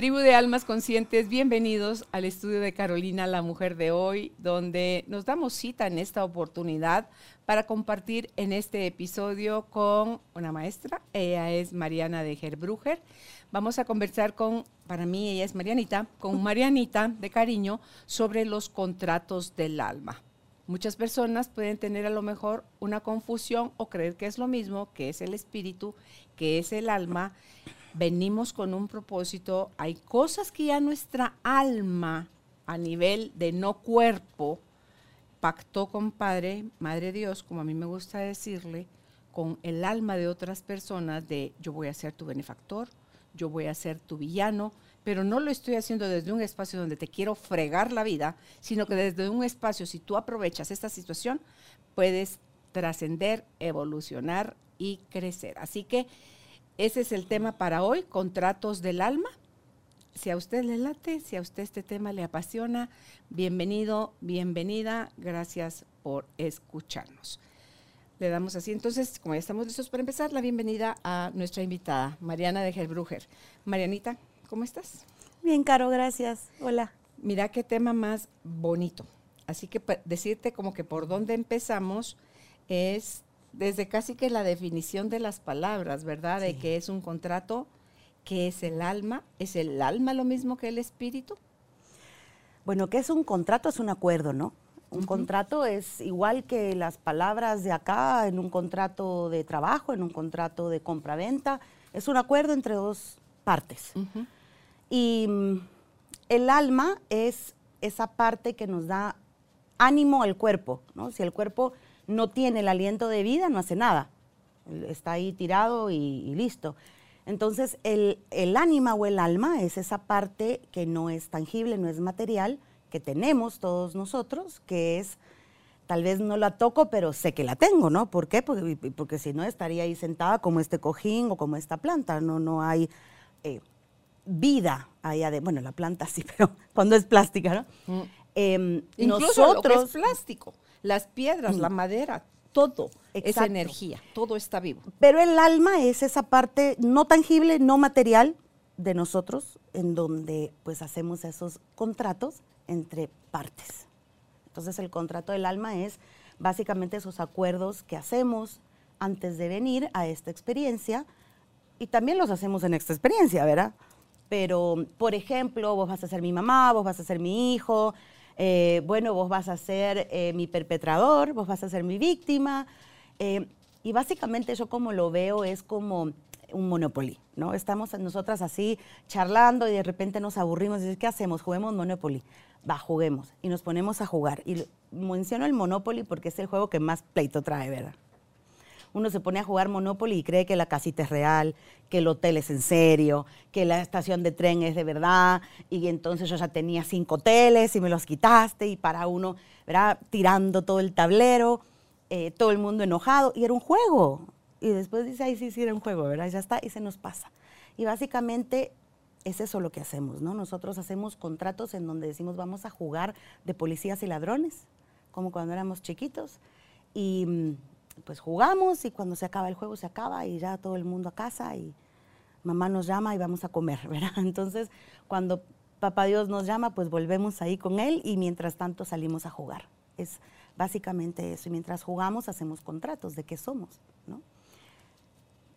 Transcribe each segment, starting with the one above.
Tribu de Almas Conscientes, bienvenidos al estudio de Carolina, la mujer de hoy, donde nos damos cita en esta oportunidad para compartir en este episodio con una maestra. Ella es Mariana de Gerbruger. Vamos a conversar con, para mí ella es Marianita, con Marianita de cariño sobre los contratos del alma. Muchas personas pueden tener a lo mejor una confusión o creer que es lo mismo, que es el espíritu, que es el alma venimos con un propósito, hay cosas que ya nuestra alma a nivel de no cuerpo pactó con Padre, Madre Dios, como a mí me gusta decirle, con el alma de otras personas de yo voy a ser tu benefactor, yo voy a ser tu villano, pero no lo estoy haciendo desde un espacio donde te quiero fregar la vida, sino que desde un espacio, si tú aprovechas esta situación, puedes trascender, evolucionar y crecer. Así que ese es el tema para hoy, contratos del alma. Si a usted le late, si a usted este tema le apasiona, bienvenido, bienvenida, gracias por escucharnos. Le damos así, entonces, como ya estamos listos para empezar, la bienvenida a nuestra invitada, Mariana de Gerbruger. Marianita, ¿cómo estás? Bien, Caro, gracias. Hola. Mira qué tema más bonito. Así que decirte como que por dónde empezamos es desde casi que la definición de las palabras, ¿verdad? De que es un contrato, que es el alma. ¿Es el alma lo mismo que el espíritu? Bueno, ¿qué es un contrato? Es un acuerdo, ¿no? Un contrato es igual que las palabras de acá, en un contrato de trabajo, en un contrato de compra-venta. Es un acuerdo entre dos partes. Y mm, el alma es esa parte que nos da ánimo al cuerpo, ¿no? Si el cuerpo no tiene el aliento de vida, no hace nada. Está ahí tirado y, listo. Entonces, el, el, ánima o el alma es esa parte que no es tangible, no es material, que tenemos todos nosotros, que es, tal vez no la toco, pero sé que la tengo, ¿no? ¿Por qué? Porque, porque si no, estaría ahí sentada como este cojín o como esta planta. No, no hay eh, vida allá de, bueno, la planta sí, pero cuando es plástica, ¿no? Mm. Em, Incluso nosotros, lo que es plástico las piedras, la mm. madera, todo es energía, todo está vivo. Pero el alma es esa parte no tangible, no material de nosotros, en donde pues hacemos esos contratos entre partes. Entonces el contrato del alma es básicamente esos acuerdos que hacemos antes de venir a esta experiencia y también los hacemos en esta experiencia, ¿verdad? Pero, por ejemplo, vos vas a ser mi mamá, vos vas a ser mi hijo, eh, bueno, vos vas a ser eh, mi perpetrador, vos vas a ser mi víctima. Eh, y básicamente yo como lo veo es como un Monopoly, ¿no? Estamos nosotras así charlando y de repente nos aburrimos y dices, ¿qué hacemos? Juguemos Monopoly. Va, juguemos. Y nos ponemos a jugar. Y menciono el Monopoly porque es el juego que más pleito trae, ¿verdad? Uno se pone a jugar Monopoly y cree que la casita es real, que el hotel es en serio, que la estación de tren es de verdad, y entonces yo ya tenía cinco hoteles y me los quitaste, y para uno, ¿verdad? Tirando todo el tablero, eh, todo el mundo enojado, y era un juego. Y después dice, ay, sí, sí, era un juego, ¿verdad? ya está, y se nos pasa. Y básicamente es eso lo que hacemos, ¿no? Nosotros hacemos contratos en donde decimos vamos a jugar de policías y ladrones, como cuando éramos chiquitos. Y mm, pues jugamos y cuando se acaba el juego se acaba y ya todo el mundo a casa y mamá nos llama y vamos a comer, ¿verdad? Entonces, cuando papá Dios nos llama, pues volvemos ahí con él y mientras tanto salimos a jugar. Es básicamente eso. Y mientras jugamos hacemos contratos de qué somos, ¿no?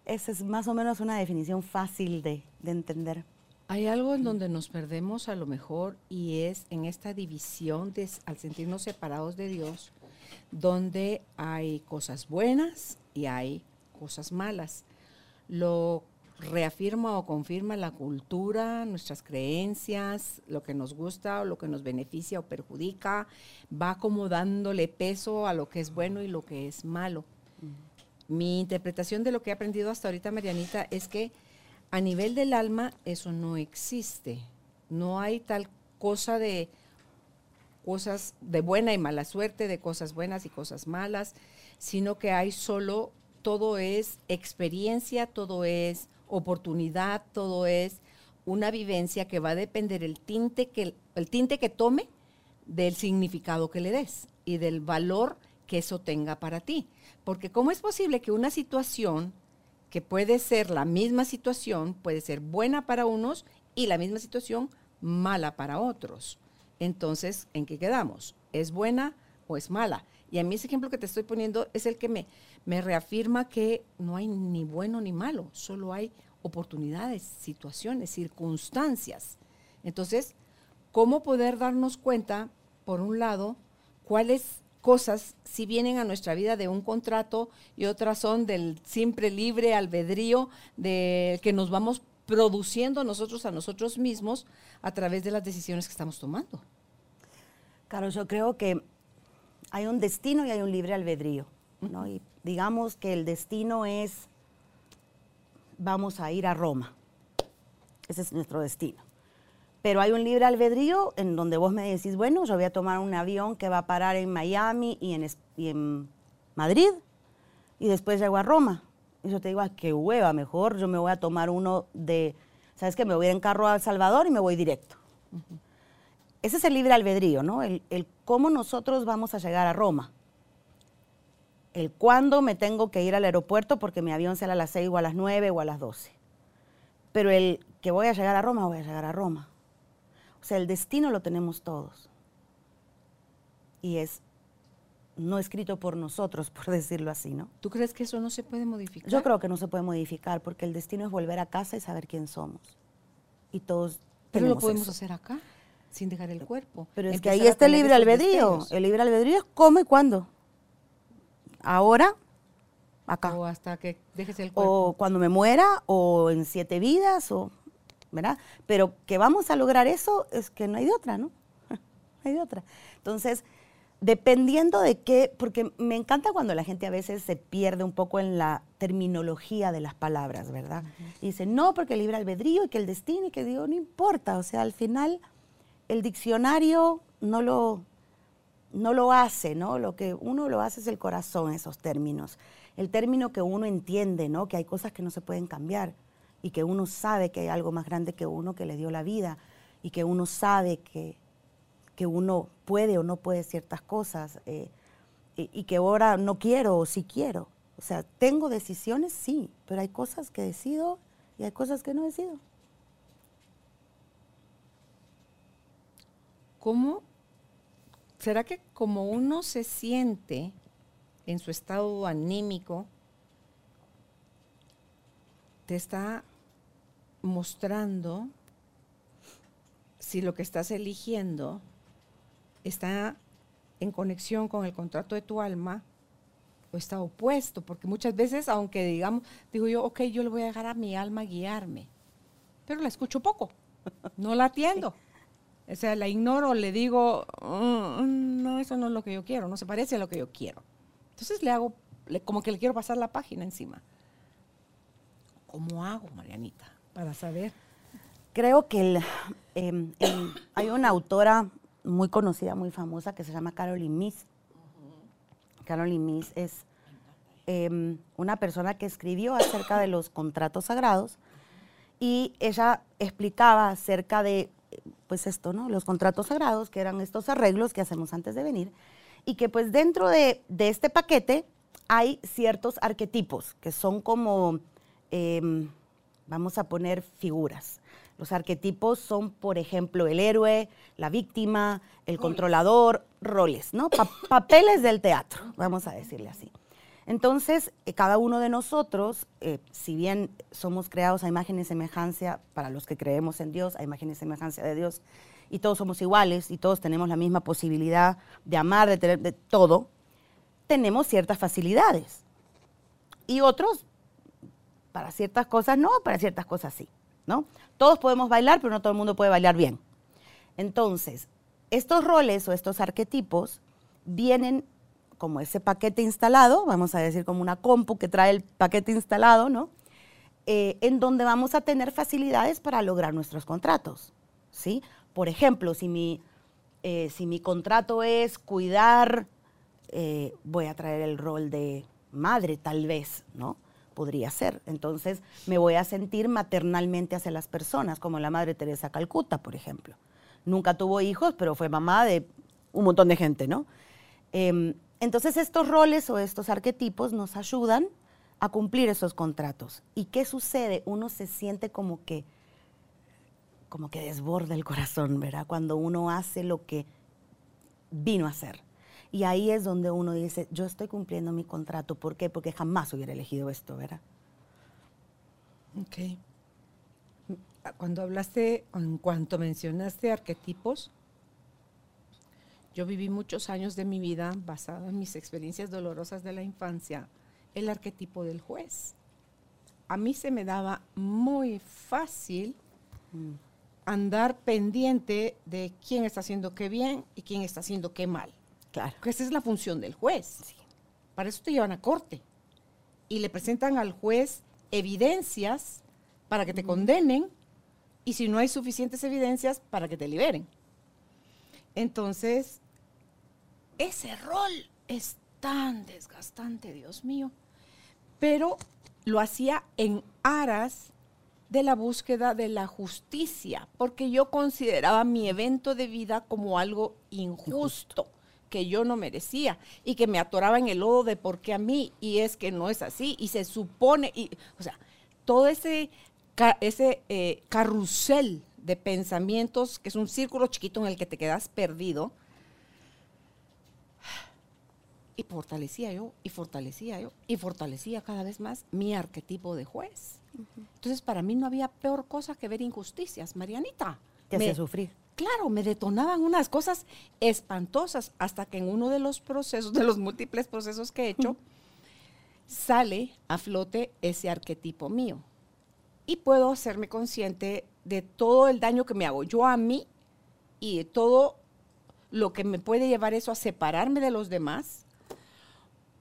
Esa es más o menos una definición fácil de, de entender. Hay algo en donde nos perdemos a lo mejor y es en esta división al sentirnos separados de Dios, donde hay cosas buenas y hay cosas malas. Lo reafirma o confirma la cultura, nuestras creencias, lo que nos gusta o lo que nos beneficia o perjudica, va como dándole peso a lo que es bueno y lo que es malo. Mi interpretación de lo que he aprendido hasta ahorita, Marianita, es que a nivel del alma eso no existe. No hay tal cosa de cosas de buena y mala suerte, de cosas buenas y cosas malas, sino que hay solo todo es experiencia, todo es oportunidad, todo es una vivencia que va a depender el tinte que, el tinte que tome del significado que le des y del valor que eso tenga para ti. Porque ¿cómo es posible que una situación que puede ser la misma situación, puede ser buena para unos y la misma situación mala para otros? Entonces, ¿en qué quedamos? ¿Es buena o es mala? Y a mí ese ejemplo que te estoy poniendo es el que me, me reafirma que no hay ni bueno ni malo, solo hay oportunidades, situaciones, circunstancias. Entonces, ¿cómo poder darnos cuenta, por un lado, cuáles cosas si vienen a nuestra vida de un contrato y otras son del siempre libre albedrío de que nos vamos produciendo nosotros a nosotros mismos a través de las decisiones que estamos tomando? Claro, yo creo que hay un destino y hay un libre albedrío, ¿no? Y digamos que el destino es vamos a ir a Roma. Ese es nuestro destino. Pero hay un libre albedrío en donde vos me decís, bueno, yo voy a tomar un avión que va a parar en Miami y en, en Madrid y después llego a Roma. Y yo te digo, ah, qué hueva, mejor yo me voy a tomar uno de, ¿sabes qué? Me voy a ir en carro a El Salvador y me voy directo. Ese es el libre albedrío, ¿no? El, el cómo nosotros vamos a llegar a Roma el cuándo me tengo que ir al aeropuerto porque mi avión sale a las 6 o a las 9 o a las 12. Pero el que voy a llegar a Roma, voy a llegar a Roma. O sea, el destino lo tenemos todos. Y es no escrito por nosotros, por decirlo así, ¿no? ¿Tú crees que eso no se puede modificar? Yo creo que no se puede modificar porque el destino es volver a casa y saber quién somos. Y todos Pero lo podemos hacer acá, sin dejar el cuerpo. Pero es que ahí está el libre albedrío. El libre albedrío es cómo y cuándo ahora, acá. O hasta que dejes el cuerpo. O cuando me muera, o en siete vidas, o, ¿verdad? Pero que vamos a lograr eso es que no hay de otra, ¿no? no hay de otra. Entonces, dependiendo de qué, porque me encanta cuando la gente a veces se pierde un poco en la terminología de las palabras, ¿verdad? Y dice, no, porque el libre albedrío y que el destino y que digo, no importa, o sea, al final el diccionario no lo, no lo hace, ¿no? Lo que uno lo hace es el corazón, esos términos. El término que uno entiende, ¿no? Que hay cosas que no se pueden cambiar y que uno sabe que hay algo más grande que uno que le dio la vida y que uno sabe que, que uno puede o no puede ciertas cosas eh, y, y, que ahora no quiero o sí quiero. O sea, tengo decisiones, sí, pero hay cosas que decido y hay cosas que no decido. ¿Cómo ¿será que como uno se siente en su estado anímico, te está mostrando si lo que estás eligiendo está en conexión con el contrato de tu alma o está opuesto, porque muchas veces, aunque digamos, digo yo, ok, yo le voy a dejar a mi alma guiarme, pero la escucho poco, no la atiendo. O sea, la ignoro, le digo, mm, no, eso no es lo que yo quiero, no se parece a lo que yo quiero. Entonces le hago, como que le quiero pasar la página encima. ¿Cómo hago, Marianita, para saber? Creo que em, hay una autora muy conocida, muy famosa, que se llama Caroline Miss. Caroline Miss es em, una persona que escribió acerca de los contratos sagrados y ella explicaba acerca de pues esto, ¿no? Los contratos sagrados, que eran estos arreglos que hacemos antes de venir, y que pues dentro de, este paquete hay ciertos arquetipos que son como, em, vamos a poner figuras. Los arquetipos son, por ejemplo, el héroe, la víctima, el controlador, roles, ¿no? papeles del teatro, vamos a decirle así. Entonces, eh, cada uno de nosotros, eh, si bien somos creados a imagen y semejanza, para los que creemos en Dios, a imagen y semejanza de Dios, y todos somos iguales y todos tenemos la misma posibilidad de amar, de tener de todo, tenemos ciertas facilidades. Y otros, para ciertas cosas no, para ciertas cosas sí, ¿no? Todos podemos bailar, pero no todo el mundo puede bailar bien. Entonces, estos roles o estos arquetipos vienen como ese paquete instalado, vamos a decir como una compu que trae el paquete instalado, ¿no? Eh, en donde vamos a tener facilidades para lograr nuestros contratos, ¿sí? Por ejemplo, si mi, eh, si mi contrato es cuidar, eh, voy a traer el rol de madre, tal vez, ¿no? Podría ser. Entonces me voy a sentir maternalmente hacia las personas, como la Madre Teresa Calcuta, por ejemplo. Nunca tuvo hijos, pero fue mamá de un montón de gente, ¿no? Entonces estos roles o estos arquetipos nos ayudan a cumplir esos contratos. ¿Y qué sucede? Uno se siente como que, como que desborda el corazón, ¿verdad? Cuando uno hace lo que vino a hacer. Y ahí es donde uno dice, yo estoy cumpliendo mi contrato. ¿Por qué? Porque jamás hubiera elegido esto, ¿verdad? Ok. Cuando hablaste, en cuanto mencionaste arquetipos, yo viví muchos años de mi vida basada en mis experiencias dolorosas de la infancia, el arquetipo del juez. A mí se me daba muy fácil mm. andar pendiente de quién está haciendo qué bien y quién está haciendo qué mal. Claro. esa es la función del juez. Para eso te llevan a corte. Y le presentan al juez evidencias para que te condenen y si no hay suficientes evidencias, para que te liberen. Entonces, ese rol es tan desgastante, Dios mío. Pero lo hacía en aras de la búsqueda de la justicia, porque yo consideraba mi evento de vida como algo injusto que yo no merecía y que me atoraba en el lodo de por qué a mí y es que no es así y se supone, y, o sea, todo ese, ese eh, carrusel de pensamientos, que es un círculo chiquito en el que te quedas perdido, y fortalecía yo, y fortalecía yo, y fortalecía cada vez más mi arquetipo de juez. Entonces, para mí no había peor cosa que ver injusticias, Marianita. Te hacía sufrir claro, me detonaban unas cosas espantosas hasta que en uno de los procesos, de los múltiples procesos que he hecho, sale a flote ese arquetipo mío. Y puedo hacerme consciente de todo el daño que me hago yo a mí y de todo lo que me puede llevar eso a separarme de los demás,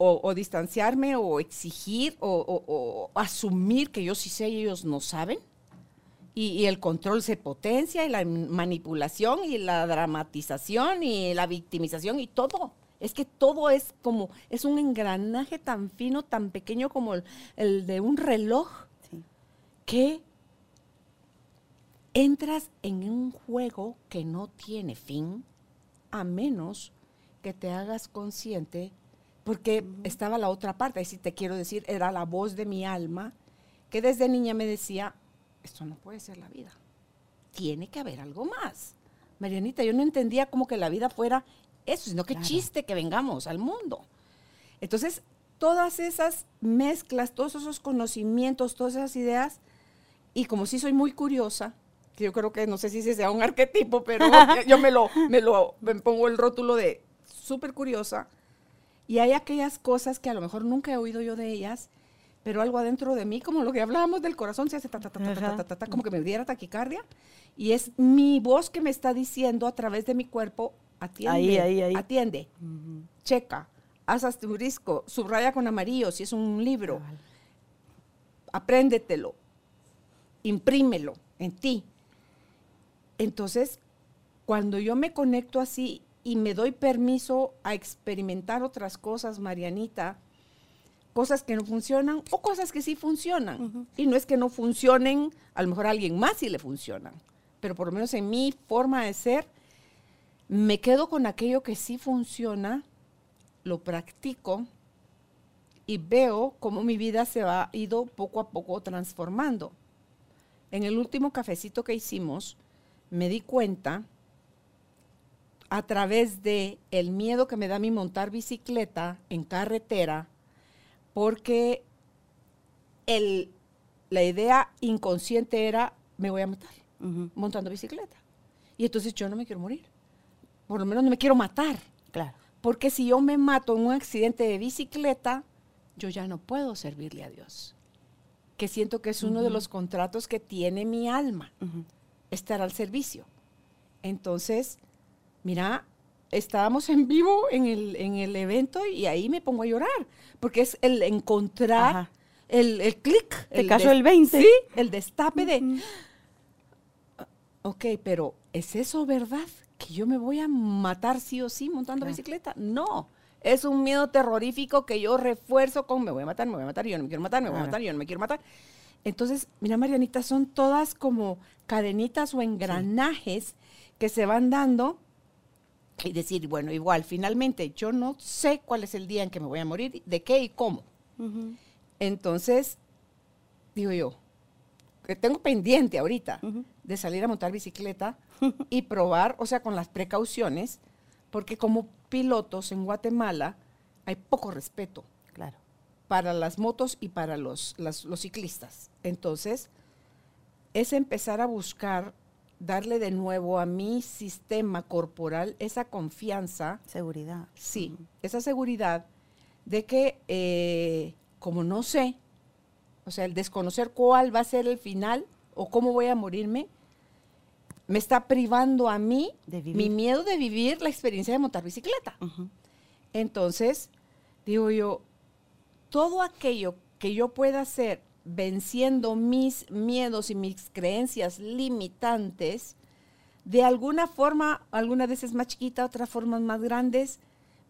o, distanciarme, o exigir, o asumir que yo sí sé y ellos no saben y, el control se potencia y la manipulación y la dramatización y la victimización y todo. Es que todo es como, es un engranaje tan fino, tan pequeño como el, de un reloj, que entras en un juego que no tiene fin, a menos que te hagas consciente, porque estaba la otra parte, si te quiero decir, era la voz de mi alma, que desde niña me decía, esto no puede ser la vida. Tiene que haber algo más. Marianita, yo no entendía como que la vida fuera eso, sino que chiste que vengamos al mundo. Entonces, todas esas mezclas, todos esos conocimientos, todas esas ideas, y como sí soy muy curiosa, que yo creo que no sé si sea un arquetipo, pero yo me lo, me lo me pongo el rótulo de súper curiosa, y hay aquellas cosas que a lo mejor nunca he oído yo de ellas, pero algo adentro de mí, como lo que hablábamos del corazón, se hace ta, ta, ta, ta, ta, ta, como que me diera taquicardia. Y es mi voz que me está diciendo a través de mi cuerpo, atiende, ahí, ahí, ahí. atiende, checa, haz asterisco, subraya con amarillo si es un libro, apréndetelo, imprímelo en ti. Entonces, cuando yo me conecto así y me doy permiso a experimentar otras cosas, Marianita, cosas que no funcionan o cosas que sí funcionan. Y no es que no funcionen, a lo mejor a alguien más sí le funcionan, pero por lo menos en mi forma de ser, me quedo con aquello que sí funciona, lo practico y veo cómo mi vida se va ido poco a poco transformando. En el último cafecito que hicimos, me di cuenta a través de el miedo que me da mi montar bicicleta en carretera, porque la idea inconsciente era, me voy a matar montando bicicleta. Y entonces yo no me quiero morir. Por lo menos no me quiero matar. Claro. Porque si yo me mato en un accidente de bicicleta, yo ya no puedo servirle a Dios. Que siento que es uno de los contratos que tiene mi alma, estar al servicio. Entonces, mira, estábamos en vivo en el, en el evento y ahí me pongo a llorar, porque es el encontrar, el, el clic. el caso del 20. Sí, el destape de, ok, pero ¿es eso verdad? ¿Que yo me voy a matar sí o sí montando bicicleta? No, es un miedo terrorífico que yo refuerzo con me voy a matar, me voy a matar, yo no me quiero matar, me voy a matar, yo no me quiero matar. Entonces, mira, Marianita, son todas como cadenitas o engranajes que se van dando y decir, bueno, igual, finalmente, yo no sé cuál es el día en que me voy a morir, de qué y cómo. Entonces, digo yo, que tengo pendiente ahorita de salir a montar bicicleta y probar, o sea, con las precauciones, porque como pilotos en Guatemala hay poco respeto. Claro. Para las motos y para los, los ciclistas. Entonces, es empezar a buscar darle de nuevo a mi sistema corporal esa confianza. Seguridad. Sí, esa seguridad de que, eh, como no sé, o sea, el desconocer cuál va a ser el final o cómo voy a morirme, me está privando a mí mi miedo de vivir la experiencia de montar bicicleta. Entonces, digo yo, todo aquello que yo pueda hacer venciendo mis miedos y mis creencias limitantes, de alguna forma, algunas veces más chiquita, otras formas más grandes,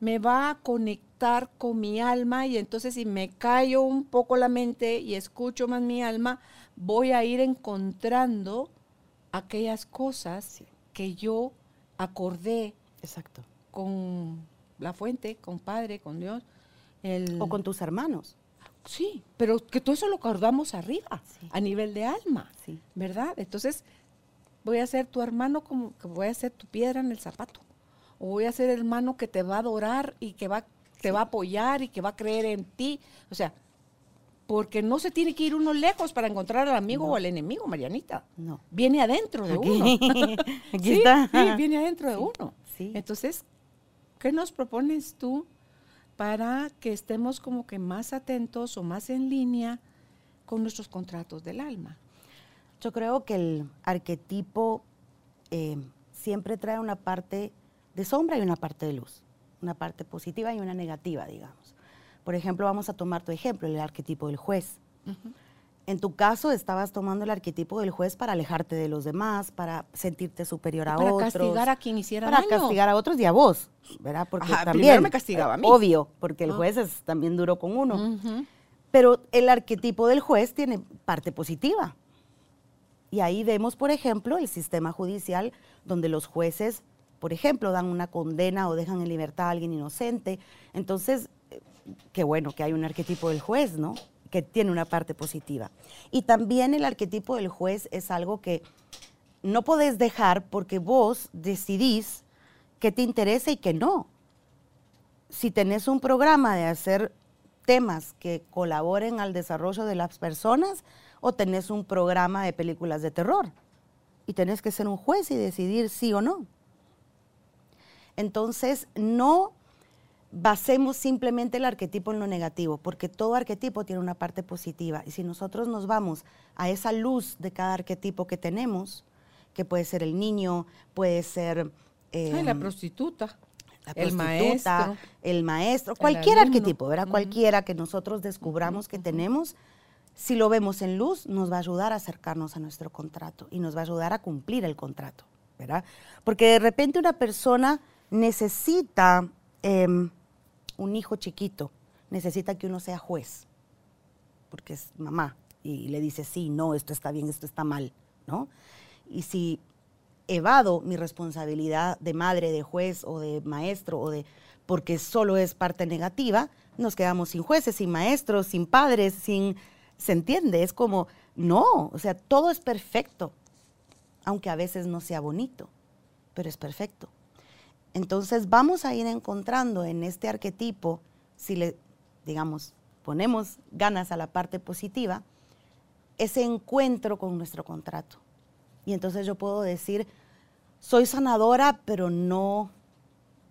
me va a conectar con mi alma y entonces si me callo un poco la mente y escucho más mi alma, voy a ir encontrando aquellas cosas que yo acordé Exacto. con la fuente, con Padre, con Dios. o con tus hermanos. Sí, pero que todo eso lo acordamos arriba, a nivel de alma, sí. ¿verdad? Entonces, voy a ser tu hermano como que voy a ser tu piedra en el zapato. O voy a ser hermano que te va a adorar y que va, te va a apoyar y que va a creer en ti. O sea, porque no se tiene que ir uno lejos para encontrar al amigo o al enemigo, Marianita. No. Viene adentro de uno. Aquí está. Sí, viene adentro de uno. Entonces, ¿qué nos propones tú para que estemos como que más atentos o más en línea con nuestros contratos del alma. Yo creo que el arquetipo eh, siempre trae una parte de sombra y una parte de luz, una parte positiva y una negativa, digamos. Por ejemplo, vamos a tomar tu ejemplo, el arquetipo del juez. En tu caso, estabas tomando el arquetipo del juez para alejarte de los demás, para sentirte superior a otros. Para castigar a quien hiciera daño. Para castigar a otros y a vos, ¿verdad? Porque también. me castigaba a mí. Obvio, porque el ah. juez es también duro con uno. Pero el arquetipo del juez tiene parte positiva. Y ahí vemos, por ejemplo, el sistema judicial donde los jueces, por ejemplo, dan una condena o dejan en libertad a alguien inocente. Entonces, eh, qué bueno que hay un arquetipo del juez, ¿no? Que tiene una parte positiva. Y también el arquetipo del juez es algo que no podés dejar porque vos decidís qué te interesa y qué no. Si tenés un programa de hacer temas que colaboren al desarrollo de las personas o tenés un programa de películas de terror y tenés que ser un juez y decidir sí o no. Entonces, no basemos simplemente el arquetipo en lo negativo, porque todo arquetipo tiene una parte positiva. Y si nosotros nos vamos a esa luz de cada arquetipo que tenemos, que puede ser el niño, puede ser... la em, prostituta. el maestro. El maestro, cualquier arquetipo, ¿verdad? Cualquiera que nosotros descubramos que tenemos, si lo vemos en luz, nos va a ayudar a acercarnos a nuestro contrato y nos va a ayudar a cumplir el contrato, ¿verdad? Porque de repente una persona necesita... Em, un hijo chiquito necesita que uno sea juez, porque es mamá y le dice, sí, no, esto está bien, esto está mal, ¿no? Y si evado mi responsabilidad de madre, de juez o de maestro, o de, porque solo es parte negativa, nos quedamos sin jueces, sin maestros, sin padres, sin, ¿se entiende? Es como, no, o sea, todo es perfecto, aunque a veces no sea bonito, pero es perfecto. Entonces vamos a ir encontrando en este arquetipo, si le, digamos, ponemos ganas a la parte positiva, ese encuentro con nuestro contrato. Y entonces yo puedo decir, soy sanadora, pero no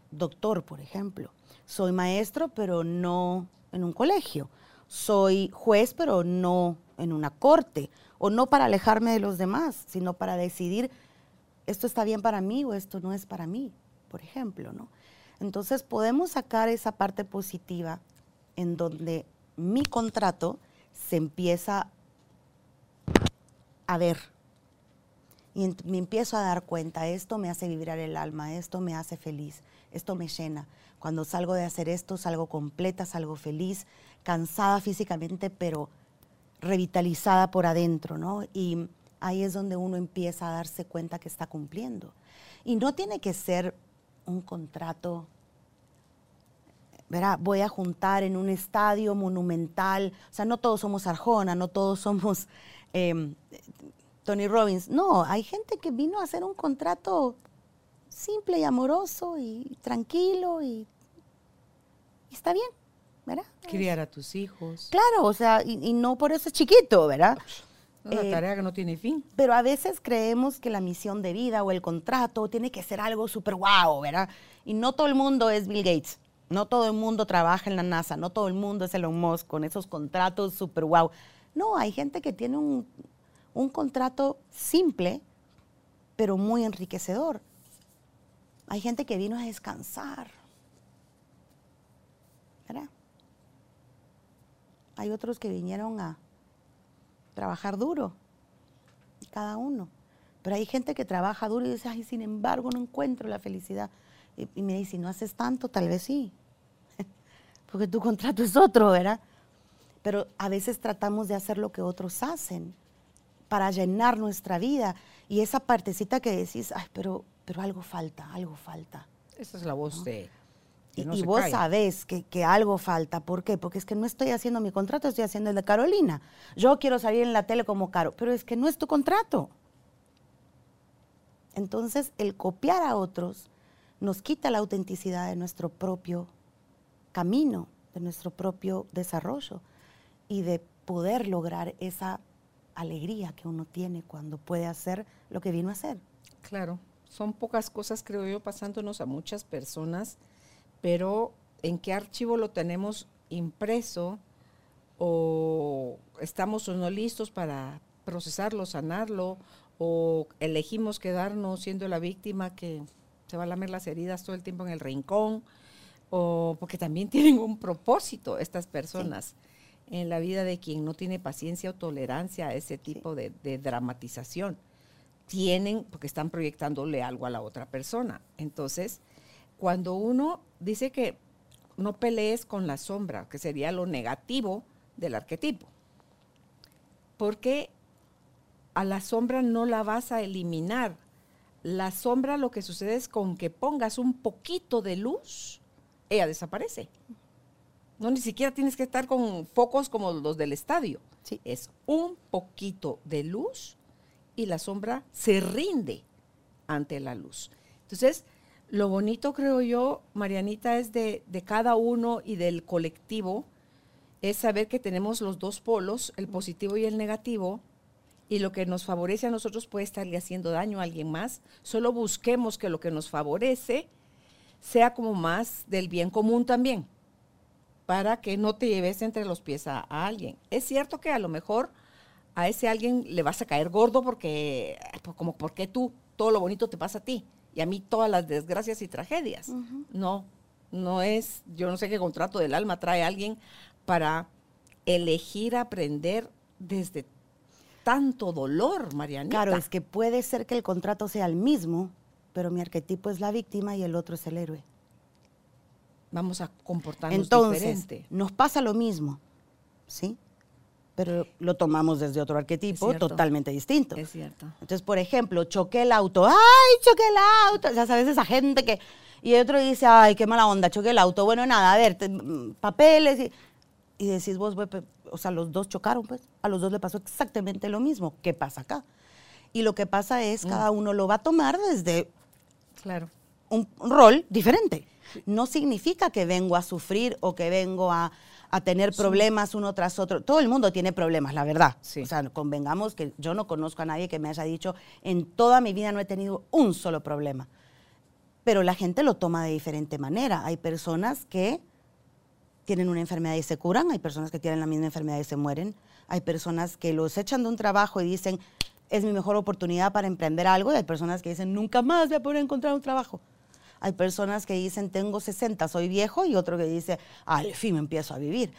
doctor, por ejemplo. Soy maestro, pero no en un colegio. Soy juez, pero no en una corte. O no para alejarme de los demás, sino para decidir, esto está bien para mí o esto no es para mí por ejemplo, ¿no? Entonces podemos sacar esa parte positiva en donde mi contrato se empieza a ver Y me empiezo a dar cuenta, esto me hace vibrar el alma, esto me hace feliz, esto me llena. Cuando salgo de hacer esto, salgo completa, salgo feliz, cansada físicamente, pero revitalizada por adentro, ¿no? Y ahí es donde uno empieza a darse cuenta que está cumpliendo. Y no tiene que ser un contrato, ¿verdad? Voy a juntar en un estadio monumental, o sea, no todos somos Arjona, no todos somos eh, Tony Robbins, no, hay gente que vino a hacer un contrato simple y amoroso y tranquilo y, y está bien, ¿verdad? Criar a tus hijos. Claro, o sea, y, y no por eso es chiquito, ¿verdad? Una Eh, tarea que no tiene fin. Pero a veces creemos que la misión de vida o el contrato tiene que ser algo súper guau, ¿verdad? Y no todo el mundo es Bill Gates, no todo el mundo trabaja en la NASA, no todo el mundo es Elon Musk con esos contratos súper guau. No, hay gente que tiene un, un contrato simple, pero muy enriquecedor. Hay gente que vino a descansar, ¿verdad? Hay otros que vinieron a trabajar duro, cada uno. Pero hay gente que trabaja duro y dice, ay, sin embargo, no encuentro la felicidad. Y, y me dice, si no haces tanto, tal vez sí. Porque tu contrato es otro, ¿verdad? Pero a veces tratamos de hacer lo que otros hacen para llenar nuestra vida. Y esa partecita que decís, ay, pero, pero algo falta, algo falta. Esa es la voz de... Y, no y se vos calla. sabés que, que algo falta. ¿Por qué? Porque es que no estoy haciendo mi contrato, estoy haciendo el de Carolina. Yo quiero salir en la tele como Caro, pero es que no es tu contrato. Entonces, el copiar a otros nos quita la autenticidad de nuestro propio camino, de nuestro propio desarrollo y de poder lograr esa alegría que uno tiene cuando puede hacer lo que vino a hacer. Claro, son pocas cosas, creo yo, pasándonos a muchas personas, pero ¿en qué archivo lo tenemos impreso o estamos o no listos para procesarlo, sanarlo o elegimos quedarnos siendo la víctima que se va a lamer las heridas todo el tiempo en el rincón o porque también tienen un propósito estas personas en la vida de quien no tiene paciencia o tolerancia a ese tipo de, de dramatización tienen, porque están proyectándole algo a la otra persona. Entonces, cuando uno dice que no pelees con la sombra, que sería lo negativo del arquetipo, porque a la sombra no la vas a eliminar. La sombra lo que sucede es con que pongas un poquito de luz, ella desaparece. No, ni siquiera tienes que estar con focos como los del estadio. Sí. Es un poquito de luz y la sombra se rinde ante la luz. Entonces, lo bonito, creo yo, Marianita, es de, de cada uno y del colectivo, es saber que tenemos los dos polos, el positivo y el negativo, y lo que nos favorece a nosotros puede estarle haciendo daño a alguien más. Solo busquemos que lo que nos favorece sea como más del bien común también, para que no te lleves entre los pies a, a alguien. Es cierto que a lo mejor a ese alguien le vas a caer gordo porque, pues, como, ¿por qué tú? Todo lo bonito te pasa a ti y a mí todas las desgracias y tragedias. No, no es, yo no sé qué contrato del alma trae alguien para elegir aprender desde tanto dolor, Marianita. Claro, es que puede ser que el contrato sea el mismo, pero mi arquetipo es la víctima y el otro es el héroe. Vamos a comportarnos Entonces, diferente. nos pasa lo mismo, ¿sí? Pero lo tomamos desde otro arquetipo totalmente distinto. Es cierto. Entonces, por ejemplo, choqué el auto. ¡Ay, choqué el auto! Ya sabes, esa gente que... Y otro dice, ay, qué mala onda, choqué el auto. Bueno, nada, a ver, te- mm, papeles. Y, y decís vos, "Güey, pe- o sea, los dos chocaron, pues. A los dos le pasó exactamente lo mismo. ¿Qué pasa acá? Y lo que pasa es, cada uno lo va a tomar desde Claro. un un rol diferente. No significa que vengo a sufrir o que vengo a, a tener problemas uno tras otro. Todo el mundo tiene problemas, la verdad. Sí. O sea, convengamos que yo no conozco a nadie que me haya dicho, en toda mi vida no he tenido un solo problema. Pero la gente lo toma de diferente manera. Hay personas que tienen una enfermedad y se curan, hay personas que tienen la misma enfermedad y se mueren, hay personas que los echan de un trabajo y dicen, es mi mejor oportunidad para emprender algo, y hay personas que dicen, nunca más voy a poder encontrar un trabajo. Hay personas que dicen, tengo 60, soy viejo, y otro que dice, al fin empiezo a vivir.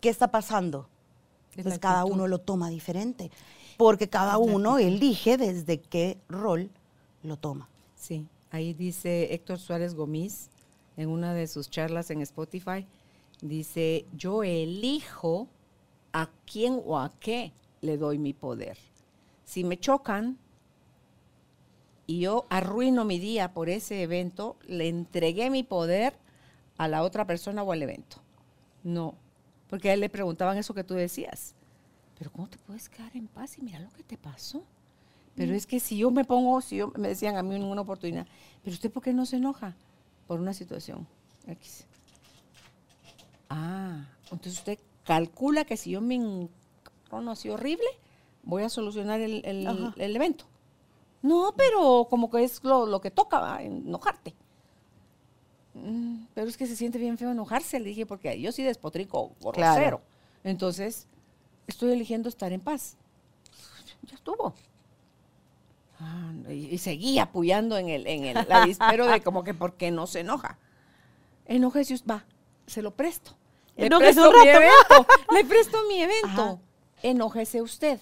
¿Qué está pasando? Es Pues cada actitud. uno lo toma diferente. porque cada uno elige desde qué rol lo toma. Sí, ahí dice Héctor Suárez Gómez en una de sus charlas en Spotify, dice, yo elijo a quién o a qué le doy mi poder. Si me chocan y yo arruino mi día por ese evento, le entregué mi poder a la otra persona o al evento. No, porque a él le preguntaban eso que tú decías. Pero ¿cómo te puedes quedar en paz y mira lo que te pasó? Pero es que si yo me pongo, si yo me decían a mí en una oportunidad, pero usted por qué no se enoja por una situación X. Ah, entonces usted calcula que si yo me encono así horrible, voy a solucionar el, el- el evento. No, pero como que es lo, lo que toca, ¿va? enojarte. Mm, pero es que se siente bien feo enojarse, le dije, porque yo sí despotrico grosero. Claro. Entonces, estoy eligiendo estar en paz. Ya estuvo. Ah, y, y seguía apoyando en el, en el avispero de como que por qué no se enoja. Enójese, us- va, se lo presto. Le Enójese presto mi evento, le presto mi evento. Ajá. Enójese usted.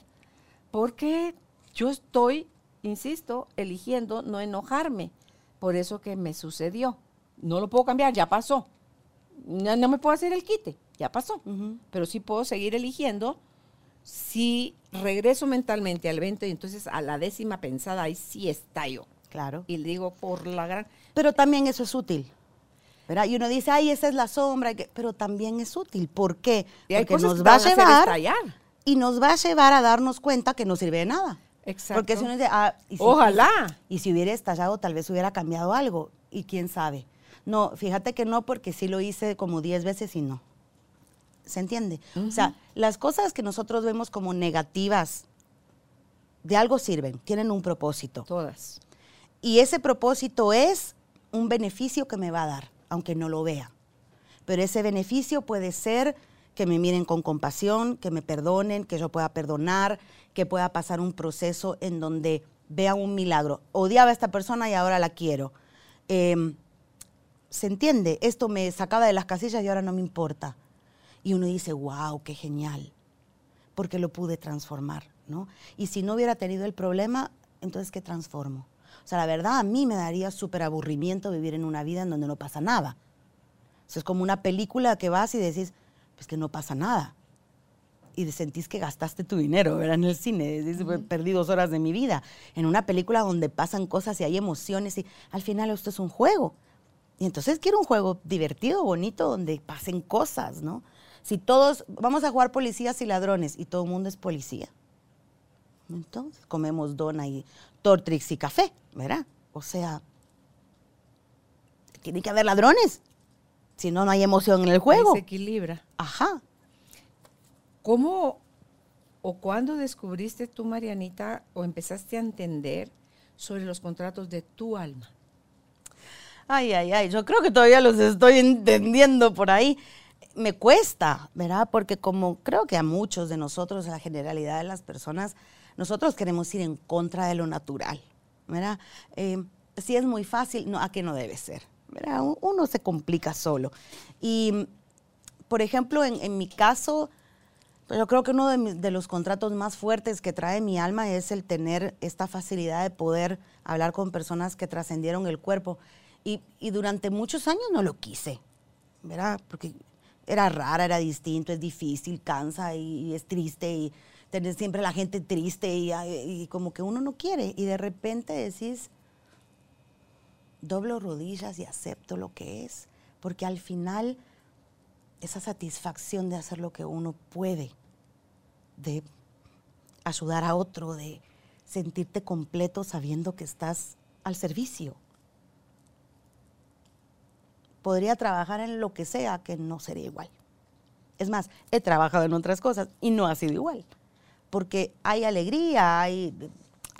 Porque yo estoy, insisto, eligiendo no enojarme por eso que me sucedió. No lo puedo cambiar, ya pasó. No, no me puedo hacer el quite, ya pasó. Pero sí puedo seguir eligiendo si regreso mentalmente al evento y entonces a la décima pensada ahí sí estallo. Claro. Y digo por la gran... Pero también eso es útil. ¿verdad? Y uno dice, ay, esa es la sombra, pero también es útil. ¿Por qué? Porque nos va a llevar estallar. y nos va a llevar a darnos cuenta que no sirve de nada. Exacto. Porque si uno dice, ah, y si- Ojalá. Y si hubiera estallado, tal vez hubiera cambiado algo. Y quién sabe. No, fíjate que no, porque sí lo hice como 10 veces y no. ¿Se entiende? O sea, las cosas que nosotros vemos como negativas, de algo sirven, tienen un propósito. Todas. Y ese propósito es un beneficio que me va a dar, aunque no lo vea. Pero ese beneficio puede ser que me miren con compasión, que me perdonen, que yo pueda perdonar, que pueda pasar un proceso en donde vea un milagro. Odiaba a esta persona y ahora la quiero. Em, ¿Se entiende? Esto me sacaba de las casillas y ahora no me importa. Y uno dice, wow, qué genial, porque lo pude transformar, ¿no? Y si no hubiera tenido el problema, entonces, ¿qué transformo? O sea, la verdad, a mí me daría súper aburrimiento vivir en una vida en donde no pasa nada. O es como una película que vas y decís, pues que no pasa nada. Y sentís que gastaste tu dinero, ¿verdad? En el cine, "Pues, perdí dos horas de mi vida. En una película donde pasan cosas y hay emociones y al final esto es un juego. Y entonces quiero un juego divertido, bonito, donde pasen cosas, ¿no? Si todos, vamos a jugar policías y ladrones y todo el mundo es policía. Entonces comemos dona y Tortrix y café, ¿verdad? O sea, tiene que haber ladrones. Si no, no hay emoción en el juego. Ahí se equilibra. Ajá. ¿Cómo o cuándo descubriste tú, Marianita, o empezaste a entender sobre los contratos de tu alma? Ay, ay, ay, yo creo que todavía los estoy entendiendo por ahí. Me cuesta, ¿verdad? Porque como creo que a muchos de nosotros, a la generalidad de las personas, nosotros queremos ir en contra de lo natural, ¿verdad? Eh, si es muy fácil, no, a que no debe ser, ¿verdad? Uno se complica solo. Y, por ejemplo, en, en mi caso, yo creo que uno de, mis- de los contratos más fuertes que trae mi alma es el tener esta facilidad de poder hablar con personas que trascendieron el cuerpo. Y, y durante muchos años no lo quise, ¿verdad? Porque era rara, era distinto, es difícil, cansa y, y es triste y tener siempre la gente triste y, y como que uno no quiere. Y de repente decís, doblo rodillas y acepto lo que es, porque al final esa satisfacción de hacer lo que uno puede, de ayudar a otro, de sentirte completo sabiendo que estás al servicio. Podría trabajar en lo que sea que no sería igual. Es más, he trabajado en otras cosas y no ha sido igual. Porque hay alegría, hay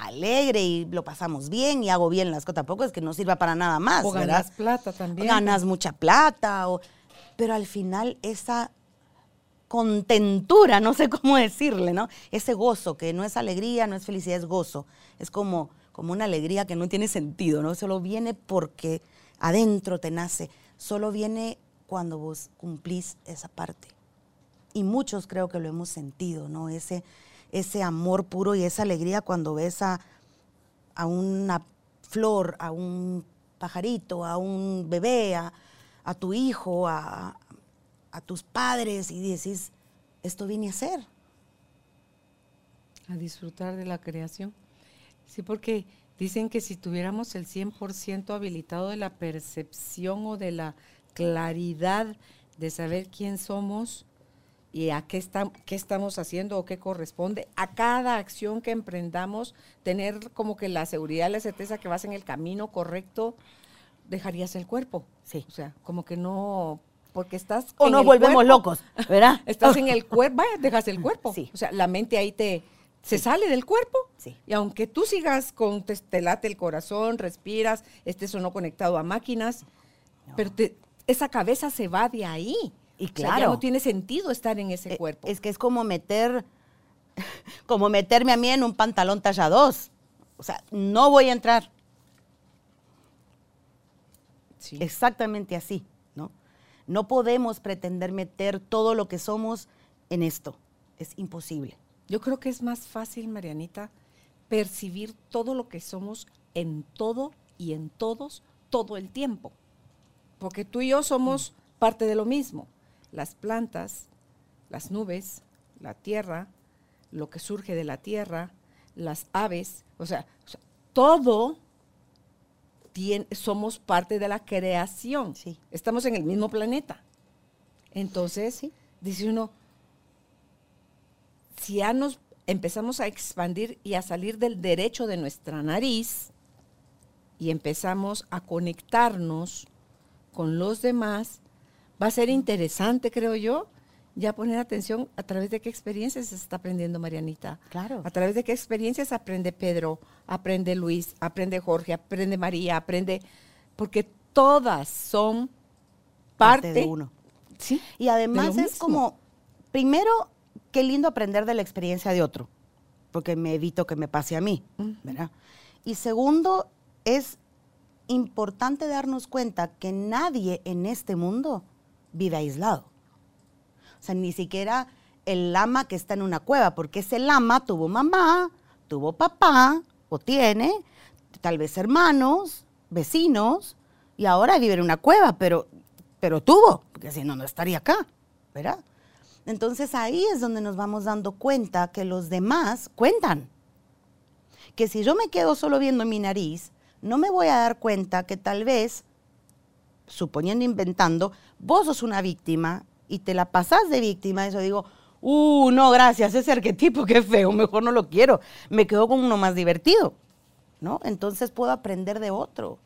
alegre y lo pasamos bien y hago bien las cosas. Tampoco es que no sirva para nada más. o ¿verdad? ganas plata también. ganas mucha plata, o- pero al final esa contentura, no sé cómo decirle, ¿no? Ese gozo, que no es alegría, no es felicidad, es gozo. Es como, como una alegría que no tiene sentido, ¿no? Solo viene porque adentro te nace. Solo viene cuando vos cumplís esa parte. Y muchos creo que lo hemos sentido, ¿no? Ese, ese amor puro y esa alegría cuando ves a, a una flor, a un pajarito, a un bebé, a, a tu hijo, a, a tus padres y decís, esto vine a hacer. A disfrutar de la creación. Sí, porque dicen que si tuviéramos el 100% habilitado de la percepción o de la claridad de saber quién somos y a qué, qué estamos haciendo o qué corresponde, a cada acción que emprendamos, tener como que la seguridad, la certeza que vas en el camino correcto, dejarías el cuerpo. Sí. O sea, como que no porque estás o nos volvemos locos, ¿verdad? Estás en el cuerpo, vaya, dejas el cuerpo. Sí. O sea, la mente ahí te se sale del cuerpo. Sí. Y aunque tú sigas con te, late el corazón, respiras, estés o no conectado a máquinas, pero esa cabeza se va de ahí. Y claro, ya no tiene sentido estar en ese eh, cuerpo. Es que es como meter como meterme a mí en un pantalón talla 2. O sea, no voy a entrar. Sí. Exactamente así. No podemos pretender meter todo lo que somos en esto. Es imposible. Yo creo que es más fácil, Marianita, percibir todo lo que somos en todo y en todos todo el tiempo. Porque tú y yo somos parte de lo mismo. Las plantas, las nubes, la tierra, lo que surge de la tierra, las aves, o sea, todo somos parte de la creación. Sí. Estamos en el mismo planeta. Entonces, dice uno, si ya nos empezamos a expandir y a salir del derecho de nuestra nariz y empezamos a conectarnos con los demás, va a ser interesante, creo yo, ya poner atención a través de qué experiencias se está aprendiendo Marianita. Claro. A través de qué experiencias aprende Pedro, aprende Luis, aprende Jorge, aprende María, aprende, porque todas son parte, de uno. Sí. Y además es como, primero, qué lindo aprender de la experiencia de otro, porque me evito que me pase a mí, ¿verdad? Y segundo, es importante darnos cuenta que nadie en este mundo vive aislado. O sea, ni siquiera el lama que está en una cueva, porque ese lama tuvo mamá, tuvo papá, o tiene, tal vez hermanos, vecinos, y ahora vive en una cueva, pero, pero tuvo, porque si no, no estaría acá, ¿verdad? Entonces ahí es donde nos vamos dando cuenta que los demás cuentan. Que si yo me quedo solo viendo mi nariz, no me voy a dar cuenta que tal vez, suponiendo inventando, vos sos una víctima y te la pasás de víctima, eso digo, uh, no, gracias, ese arquetipo qué feo, mejor no lo quiero, me quedo con uno más divertido, ¿no? Entonces puedo aprender de otro,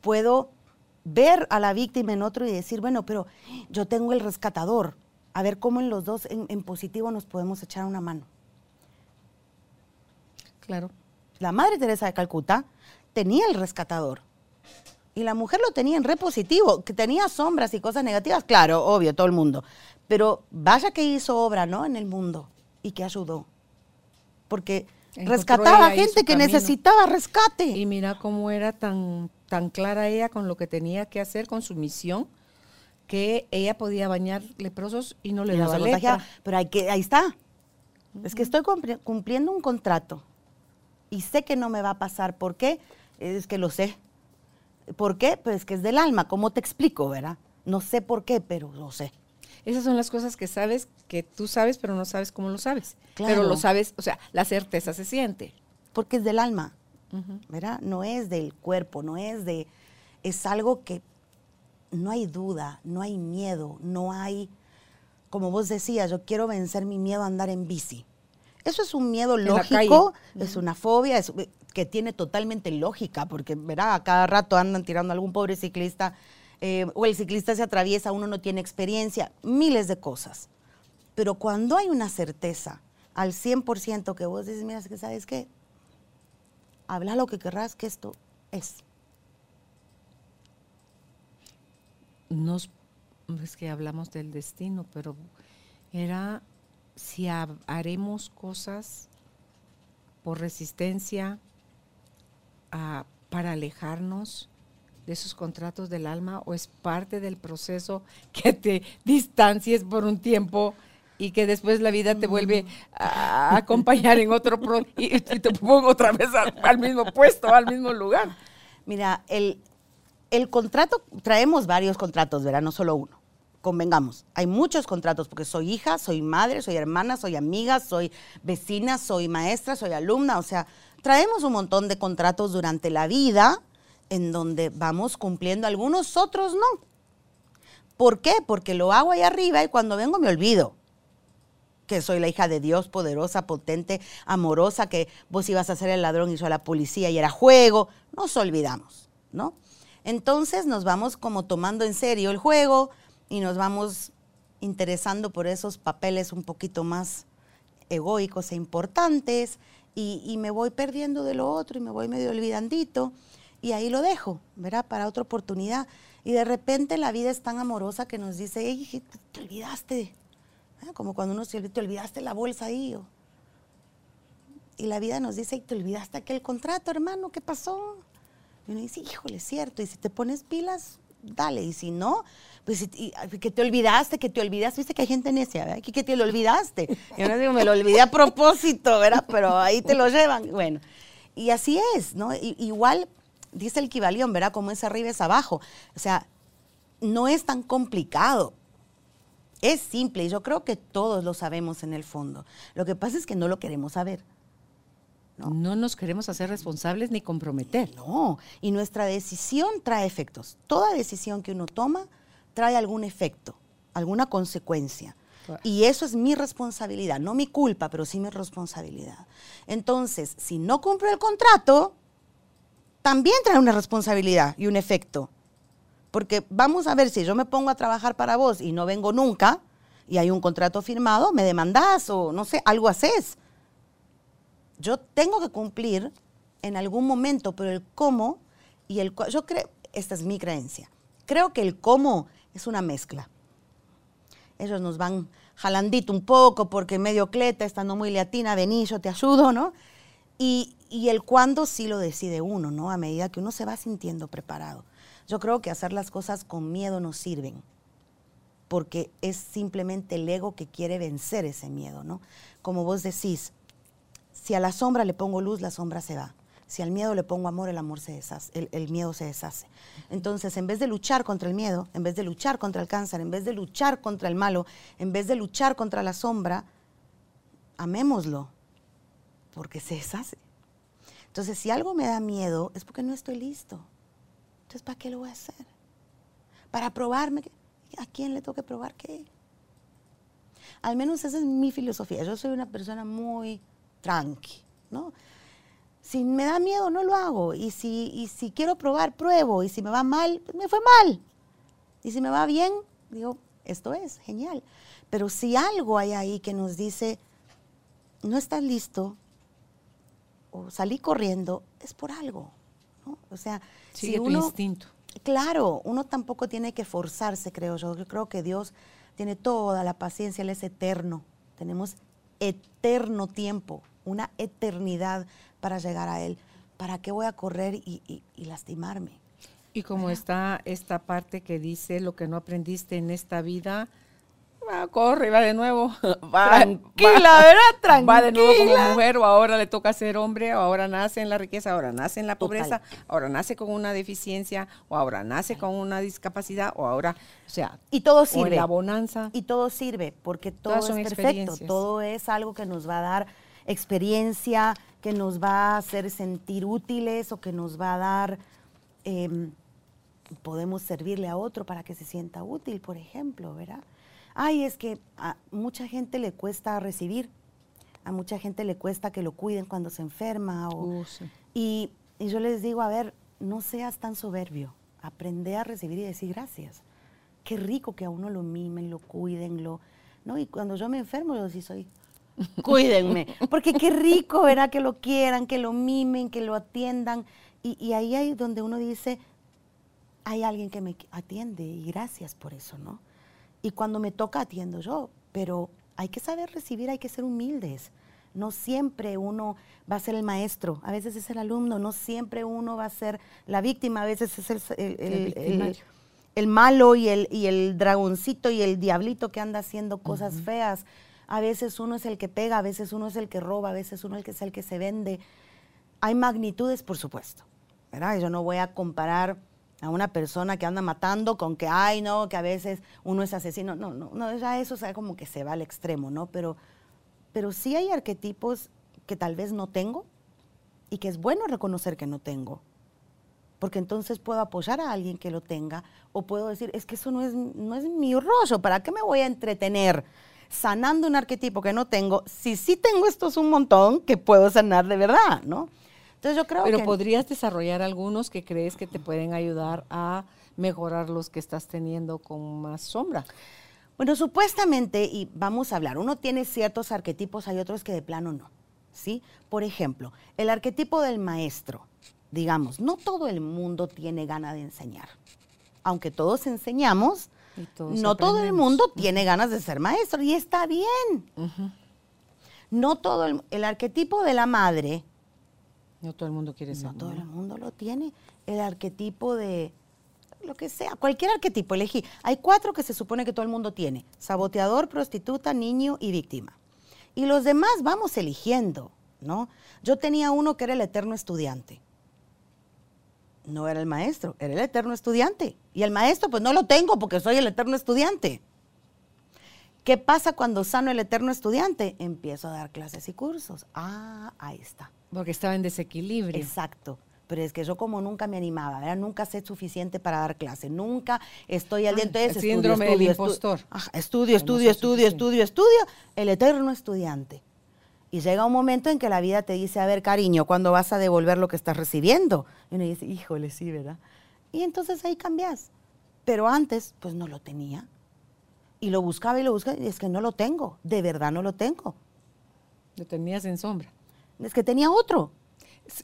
puedo ver a la víctima en otro y decir, bueno, pero yo tengo el rescatador, a ver cómo en los dos en, en positivo nos podemos echar una mano. Claro. La Madre Teresa de Calcuta tenía el rescatador y la mujer lo tenía en repositivo, que tenía sombras y cosas negativas, claro, obvio, todo el mundo. Pero vaya que hizo obra, ¿no? En el mundo y que ayudó. Porque rescataba a gente que necesitaba rescate. Y mira cómo era tan, tan clara ella con lo que tenía que hacer, con su misión, que ella podía bañar leprosos y no le daba. Pero hay que, ahí está. Es que estoy cumpliendo un contrato y sé que no me va a pasar. ¿Por qué? Es que lo sé. ¿Por qué? Pues que es del alma. ¿Cómo te explico, verdad? No sé por qué, pero lo sé. Esas son las cosas que sabes, que tú sabes, pero no sabes cómo lo sabes. Pero lo sabes, o sea, la certeza se siente. Porque es del alma, ¿verdad? No es del cuerpo, no es de... Es algo que no hay duda, no hay miedo, no hay... Como vos decías, yo quiero vencer mi miedo a andar en bici. Eso es un miedo lógico, es una fobia, es, que tiene totalmente lógica, porque verá, a cada rato andan tirando a algún pobre ciclista, eh, o el ciclista se atraviesa, uno no tiene experiencia, miles de cosas. Pero cuando hay una certeza al 100% que vos dices, mira, que sabes qué, habla lo que querrás, que esto es. Nos, es que hablamos del destino, pero era si haremos cosas por resistencia, para alejarnos de esos contratos del alma o es parte del proceso que te distancies por un tiempo y que después la vida te vuelve a acompañar en otro pro y, te pongo otra vez al, mismo puesto, al mismo lugar. Mira, el, el contrato, traemos varios contratos, ¿verdad? No solo uno. Convengamos, hay muchos contratos porque soy hija, soy madre, soy hermana, soy amiga, soy vecina, soy maestra, soy alumna, o sea, traemos un montón de contratos durante la vida en donde vamos cumpliendo algunos, otros no. ¿Por qué? Porque lo hago ahí arriba y cuando vengo me olvido que soy la hija de Dios, poderosa, potente, amorosa, que vos ibas a ser el ladrón y soy la policía y era juego. Nos olvidamos, ¿no? Entonces nos vamos como tomando en serio el juego y nos vamos interesando por esos papeles un poquito más egoicos e importantes y, y me voy perdiendo de lo otro y me voy medio olvidandito y ahí lo dejo, ¿verdad? Para otra oportunidad. Y de repente la vida es tan amorosa que nos dice, hey, te olvidaste. Como cuando uno se olvida, te olvidaste la bolsa ahí. Y la vida nos dice, te olvidaste aquel contrato, hermano, ¿qué pasó? Y uno dice, híjole, es cierto. Y si te pones pilas, dale. Y si no, pues que te olvidaste, que te olvidaste. Viste que hay gente necia, ¿verdad? Que, que te lo olvidaste. Yo no digo, me lo olvidé a propósito, ¿verdad? Pero ahí te lo llevan. Bueno, y así es, ¿no? igual dice el Kibalión, ¿verdad? Como es arriba es abajo. O sea, no es tan complicado. Es simple y yo creo que todos lo sabemos en el fondo. Lo que pasa es que no lo queremos saber. No, no nos queremos hacer responsables ni comprometer. No, y nuestra decisión trae efectos. Toda decisión que uno toma trae algún efecto, alguna consecuencia. Y eso es mi responsabilidad, no mi culpa, pero sí mi responsabilidad. Entonces, si no cumplo el contrato, también trae una responsabilidad y un efecto. Porque vamos a ver, si yo me pongo a trabajar para vos y no vengo nunca, y hay un contrato firmado, me demandás o no sé, algo haces. Yo tengo que cumplir en algún momento, pero el cómo y el yo creo, esta es mi creencia, creo que el cómo es una mezcla. Ellos nos van jalandito un poco porque medio cleta, estando muy latina, vení, yo te ayudo, ¿no? Y, y el cuándo sí lo decide uno, ¿no? A medida que uno se va sintiendo preparado. Yo creo que hacer las cosas con miedo no sirven, porque es simplemente el ego que quiere vencer ese miedo, ¿no? Como vos decís, si a la sombra le pongo luz, la sombra se va. Si al miedo le pongo amor, el amor se deshace, el, miedo se deshace. Entonces, en vez de luchar contra el miedo, en vez de luchar contra el cáncer, en vez de luchar contra el malo, en vez de luchar contra la sombra, amémoslo, porque se deshace. Entonces, si algo me da miedo, es porque no estoy listo. Entonces, ¿para qué lo voy a hacer? Para probarme. ¿A quién le tengo que probar qué? Al menos esa es mi filosofía. Yo soy una persona muy tranqui, ¿no? Si me da miedo, no lo hago. Y si, y si quiero probar, pruebo. Y si me va mal, pues me fue mal. Y si me va bien, digo, esto es genial. Pero si algo hay ahí que nos dice, no estás listo, o salí corriendo, es por algo. ¿no? O sea, si uno, instinto. Claro, uno tampoco tiene que forzarse, creo yo. Yo creo que Dios tiene toda la paciencia, Él es eterno. Tenemos eterno tiempo, una eternidad para llegar a Él. ¿Para qué voy a correr y, lastimarme? Y como está esta parte que dice, lo que no aprendiste en esta vida, Va, corre, va de nuevo. Va, tranquila, ¿verdad? Tranquila. Va de nuevo como mujer, o ahora le toca ser hombre, o ahora nace en la riqueza, ahora nace en la pobreza, ahora nace con una deficiencia, o ahora nace con una discapacidad, o ahora, o sea, y todo sirve. la bonanza. Y todo sirve, porque todo es perfecto. Todo es algo que nos va a dar experiencia, que nos va a hacer sentir útiles, o que nos va a dar. Em, podemos servirle a otro para que se sienta útil, por ejemplo, ¿verdad? ay, es que a mucha gente le cuesta recibir, a mucha gente le cuesta que lo cuiden cuando se enferma. Uh, y, yo les digo, a ver, no seas tan soberbio, aprende a recibir y decir gracias. Qué rico que a uno lo mimen, lo cuiden, lo... ¿no? Y cuando yo me enfermo, yo sí soy, cuídenme, porque qué rico, ¿verdad? Que lo quieran, que lo mimen, que lo atiendan. Y, y ahí hay donde uno dice, hay alguien que me atiende y gracias por eso, ¿no? y cuando me toca atiendo yo, pero hay que saber recibir, hay que ser humildes. No siempre uno va a ser el maestro, a veces es el alumno, no siempre uno va a ser la víctima, a veces es el, el, malo y el, y el dragoncito y el diablito que anda haciendo cosas feas. A veces uno es el que pega, a veces uno es el que roba, a veces uno es el que se vende. Hay magnitudes, por supuesto, ¿verdad? Yo no voy a comparar a una persona que anda matando con que, ay, no, que a veces uno es asesino. No, no, no, ya eso sea como que se va al extremo, ¿no? Pero, pero sí hay arquetipos que tal vez no tengo y que es bueno reconocer que no tengo. Porque entonces puedo apoyar a alguien que lo tenga o puedo decir, es que eso no es, no es mi rollo, ¿para qué me voy a entretener sanando un arquetipo que no tengo si sí tengo estos un montón que puedo sanar de verdad, ¿no? Entonces yo creo Pero podrías desarrollar algunos que crees que te pueden ayudar a mejorar los que estás teniendo con más sombra. Bueno, supuestamente, y vamos a hablar, uno tiene ciertos arquetipos, hay otros que de plano no. ¿sí? Por ejemplo, el arquetipo del maestro. Digamos, no todo el mundo tiene ganas de enseñar. Aunque todos enseñamos, no todo el mundo tiene ganas de ser maestro y está bien. No todo el, el arquetipo de la madre no todo el mundo quiere ser. No todo el mundo lo tiene. El arquetipo de lo que sea, cualquier arquetipo elegí. Hay cuatro que se supone que todo el mundo tiene. Saboteador, prostituta, niño y víctima. Y los demás vamos eligiendo, ¿no? Yo tenía uno que era el eterno estudiante. No era el maestro, era el eterno estudiante. Y el maestro, pues no lo tengo porque soy el eterno estudiante. ¿Qué pasa cuando sano el eterno estudiante? Empiezo a dar clases y cursos. Ah, ahí está. Porque estaba en desequilibrio. Exacto. Pero es que yo como nunca me animaba, ¿verdad? nunca sé suficiente para dar clase, nunca estoy al día. Entonces, el síndrome estudio, del impostor. estudio, estudio, estudio, estudio, estudio, el eterno estudiante. Y llega un momento en que la vida te dice, a ver, cariño, ¿cuándo vas a devolver lo que estás recibiendo? Y uno dice, híjole, sí, ¿verdad? Y entonces ahí cambias. Pero antes, pues no lo tenía. Y lo buscaba y lo buscaba, y es que no lo tengo, de verdad no lo tengo. Lo tenías en sombra es que tenía otro.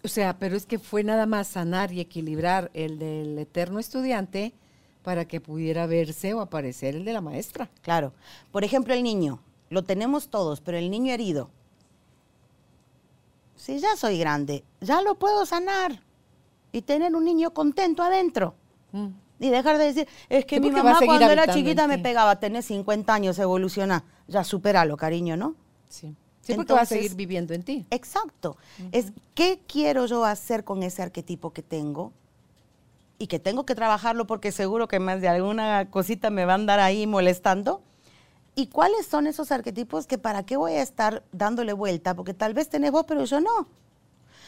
O sea, pero es que fue nada más sanar y equilibrar el del eterno estudiante para que pudiera verse o aparecer el de la maestra. Claro. Por ejemplo, el niño. Lo tenemos todos, pero el niño herido. Si ya soy grande, ya lo puedo sanar y tener un niño contento adentro. Mm. Y dejar de decir, es que mi mamá cuando era chiquita me pegaba, tenés 50 años, evoluciona. Ya supéralo, cariño, ¿no? Sí. Sí, porque va a seguir viviendo en ti. Exacto. Es qué quiero yo hacer con ese arquetipo que tengo y que tengo que trabajarlo porque seguro que más de alguna cosita me va a andar ahí molestando. ¿Y cuáles son esos arquetipos que para qué voy a estar dándole vuelta? Porque tal vez tenés vos, pero yo no.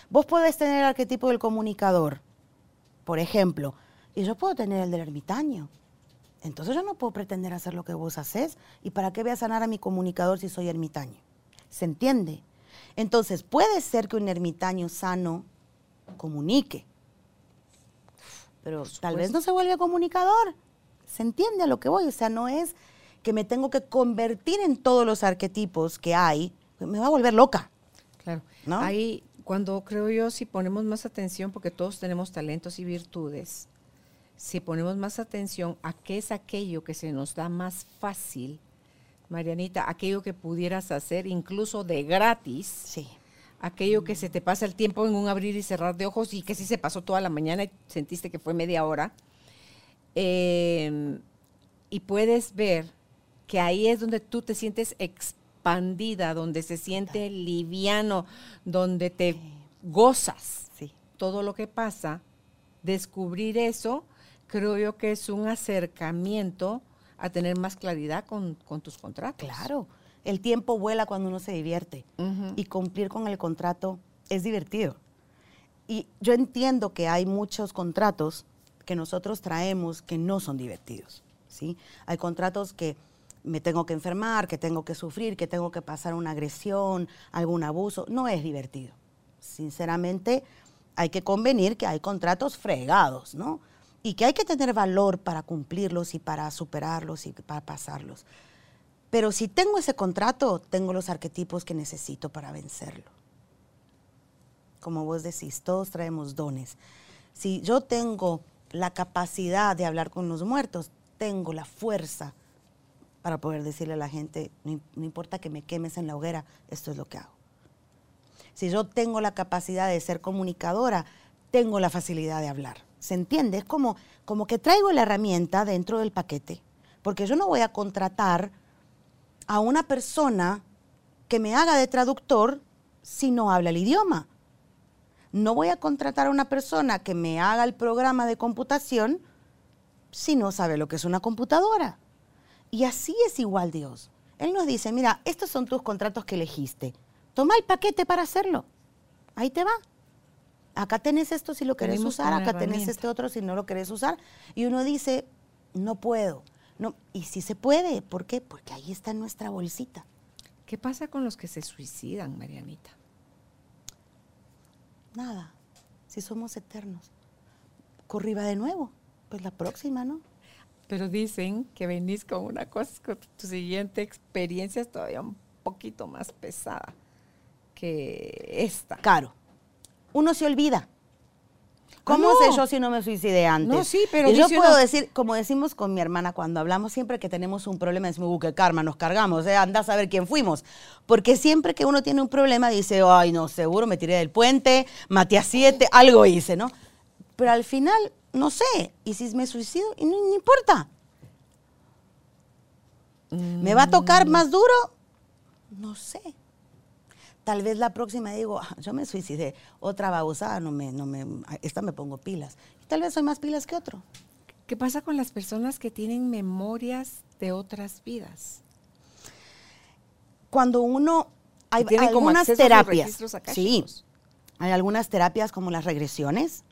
Vos podés tener el arquetipo del comunicador, por ejemplo, y yo puedo tener el del ermitaño. Entonces yo no puedo pretender hacer lo que vos haces. ¿Y para qué voy a sanar a mi comunicador si soy ermitaño? ¿Se entiende? Entonces, puede ser que un ermitaño sano comunique, pero tal vez no se vuelve comunicador. ¿Se entiende a lo que voy? O sea, no es que me tengo que convertir en todos los arquetipos que hay, me va a volver loca. Claro. ¿no? Ahí, cuando creo yo, si ponemos más atención, porque todos tenemos talentos y virtudes, si ponemos más atención a qué es aquello que se nos da más fácil, Marianita, aquello que pudieras hacer incluso de gratis. Sí. Aquello que se te pasa el tiempo en un abrir y cerrar de ojos y que sí se pasó toda la mañana y sentiste que fue media hora. Em, y puedes ver que ahí es donde tú te sientes expandida, donde se siente liviano, donde te gozas sí. todo lo que pasa. Descubrir eso, creo yo que es un acercamiento a tener más claridad con, tus contratos. Claro, el tiempo vuela cuando uno se divierte y cumplir con el contrato es divertido. Y yo entiendo que hay muchos contratos que nosotros traemos que no son divertidos. ¿sí? Hay contratos que me tengo que enfermar, que tengo que sufrir, que tengo que pasar una agresión, algún abuso. No es divertido. Sinceramente, hay que convenir que hay contratos fregados, ¿no? y que hay que tener valor para cumplirlos y para superarlos y para pasarlos. Pero si tengo ese contrato, tengo los arquetipos que necesito para vencerlo. Como vos decís, todos traemos dones. Si yo tengo la capacidad de hablar con los muertos, tengo la fuerza para poder decirle a la gente, no, no importa que me quemes en la hoguera, esto es lo que hago. Si yo tengo la capacidad de ser comunicadora, tengo la facilidad de hablar. ¿Se entiende? Es como, como que traigo la herramienta dentro del paquete, porque yo no voy a contratar a una persona que me haga de traductor si no habla el idioma. No voy a contratar a una persona que me haga el programa de computación si no sabe lo que es una computadora. Y así es igual Dios. Él nos dice, mira, estos son tus contratos que elegiste. Toma el paquete para hacerlo. Ahí te va. Acá tenés esto si lo querés usar, acá tenés este otro si no lo querés usar. Y uno dice, no puedo. No, y sí se puede. ¿Por qué? Porque ahí está nuestra bolsita. ¿Qué pasa con los que se suicidan, Marianita? Nada. Si somos eternos. Corriba de nuevo. Pues la próxima, ¿no? Pero dicen que venís con una cosa, con tu siguiente experiencia es todavía un poquito más pesada que esta. Caro. Uno se olvida. ¿Cómo Ah, no. sé yo si no me suicidé antes? No, sí, pero Y yo puedo decir, como decimos con mi hermana cuando hablamos, siempre que tenemos un problema, decimos, qué karma, nos cargamos, eh, anda a saber quién fuimos. Porque siempre que uno tiene un problema, dice, ay, no, seguro me tiré del puente, maté a siete, algo hice, ¿no? Pero al final, no sé, y si me suicido, y no, no importa. ¿Me va a tocar más duro? No sé. Tal vez la próxima digo, "Ah, yo me suicidé, otra babosada, no me, no me, esta me pongo pilas. Y tal vez soy más pilas que otro. ¿Qué pasa con las personas que tienen memorias de otras vidas? Cuando uno, hay, algunas terapias, sí, hay algunas terapias como las regresiones,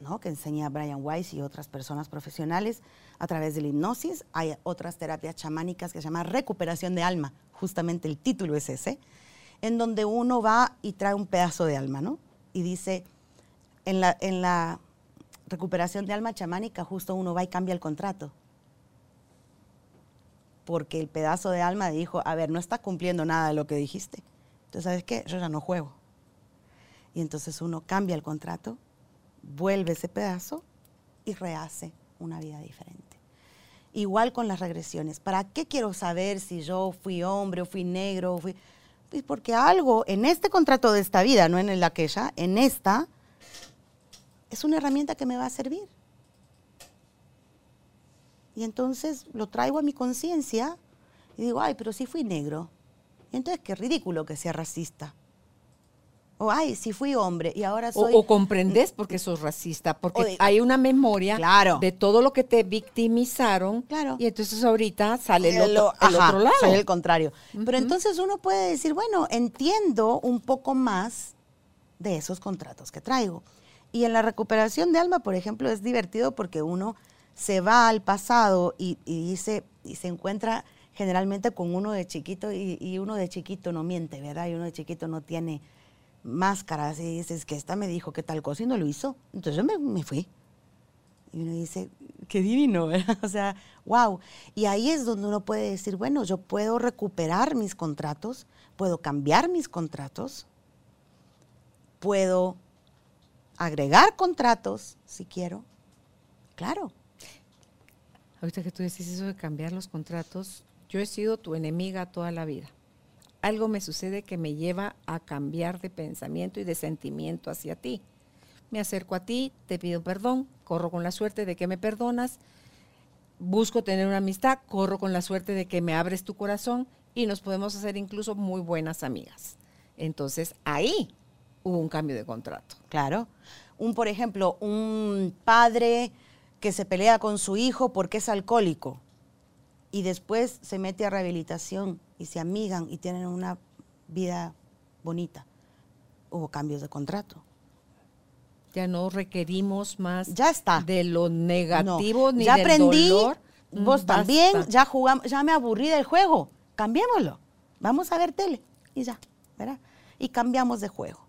¿no? que enseña Brian Weiss y otras personas profesionales a través de la hipnosis. Hay otras terapias chamánicas que se llama recuperación de alma, justamente el título es ese, en donde uno va y trae un pedazo de alma, ¿no? Y dice, en la, recuperación de alma chamánica justo uno va y cambia el contrato. Porque el pedazo de alma dijo, a ver, no está cumpliendo nada de lo que dijiste. Entonces, ¿sabes qué? Yo ya no juego. Y entonces uno cambia el contrato, vuelve ese pedazo y rehace una vida diferente. Igual con las regresiones. ¿Para qué quiero saber si yo fui hombre o fui negro? o fui- Pues porque algo en este contrato de esta vida, no en de aquella, en esta, es una herramienta que me va a servir. Y entonces lo traigo a mi conciencia y digo, ay, pero sí fui negro. Y entonces qué ridículo que sea racista. O, ay, sí fui hombre y ahora O, soy... o comprendes porque sos racista, porque O de- hay una memoria Claro. de todo lo que te victimizaron. Claro. Y entonces ahorita sale el, El otro, o- el ajá, otro lado. Soy el contrario. Pero entonces uno puede decir, bueno, entiendo un poco más de esos contratos que traigo. Y en la recuperación de alma, por ejemplo, es divertido porque uno se va al pasado y, y dice, y se encuentra generalmente con uno de chiquito, y, y uno de chiquito no miente, ¿verdad? Y uno de chiquito no tiene máscaras y dices que esta me dijo que tal cosa y no lo hizo. Entonces yo me, me fui. Y uno dice, qué divino, ¿verdad? O sea, wow. Y ahí es donde uno puede decir, bueno, yo puedo recuperar mis contratos, puedo cambiar mis contratos, puedo agregar contratos si quiero. Claro. Ahorita que tú decís eso de cambiar los contratos, yo he sido tu enemiga toda la vida. Algo me sucede que me lleva a cambiar de pensamiento y de sentimiento hacia ti. Me acerco a ti, te pido perdón, corro con la suerte de que me perdonas, busco tener una amistad, corro con la suerte de que me abres tu corazón y nos podemos hacer incluso muy buenas amigas. Entonces ahí hubo un cambio de contrato. Claro. Un, por ejemplo, un padre que se pelea con su hijo porque es alcohólico y después se mete a rehabilitación y se amigan y tienen una vida bonita. Hubo cambios de contrato. Ya no requerimos más Ya está. de lo negativo No, ni ya del aprendí, dolor. vos Mm, también, basta. ya jugamos, ya me aburrí del juego. Cambiémoslo. Vamos a ver tele y ya, ¿verdad? Y cambiamos de juego.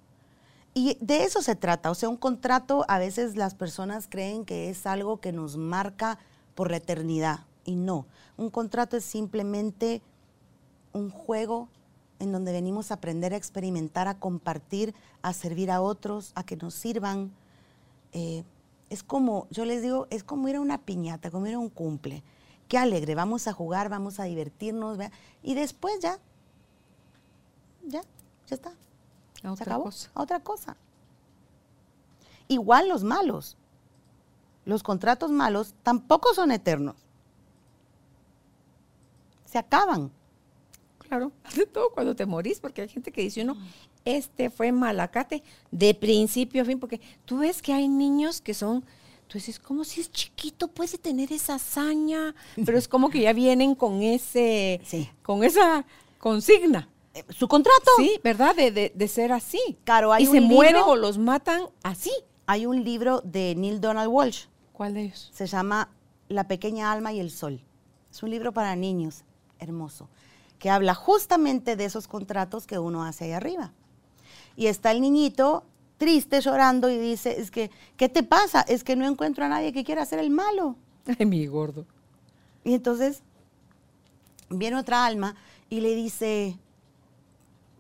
Y de eso se trata, o sea, un contrato a veces las personas creen que es algo que nos marca por la eternidad y no. Un contrato es simplemente un juego en donde venimos a aprender a experimentar, a compartir, a servir a otros, a que nos sirvan. Eh, es como, yo les digo, es como ir a una piñata, como ir a un cumple. Qué alegre, vamos a jugar, vamos a divertirnos, y después ya, ya, ya está. A Se otra acabó, cosa. a otra cosa. Igual los malos. Los contratos malos tampoco son eternos. Se acaban. Claro, de todo cuando te morís, porque hay gente que dice uno, este fue malacate de principio a fin, porque tú ves que hay niños que son, tú dices, como si es chiquito puede tener esa hazaña, pero es como que ya vienen con ese, Sí. con esa consigna. Eh, Su contrato. Sí, ¿verdad? De, de- de ser así. Claro, hay y un se mueren o los matan así. Hay un libro de Neil Donald Walsh, ¿Cuál de ellos? se llama La pequeña alma y el sol. Es un libro para niños, hermoso, que habla justamente de esos contratos que uno hace ahí arriba. Y está el niñito triste, llorando y dice, es que, ¿qué te pasa? Es que no encuentro a nadie que quiera hacer el malo. Ay, mi gordo. Y entonces viene otra alma y le dice,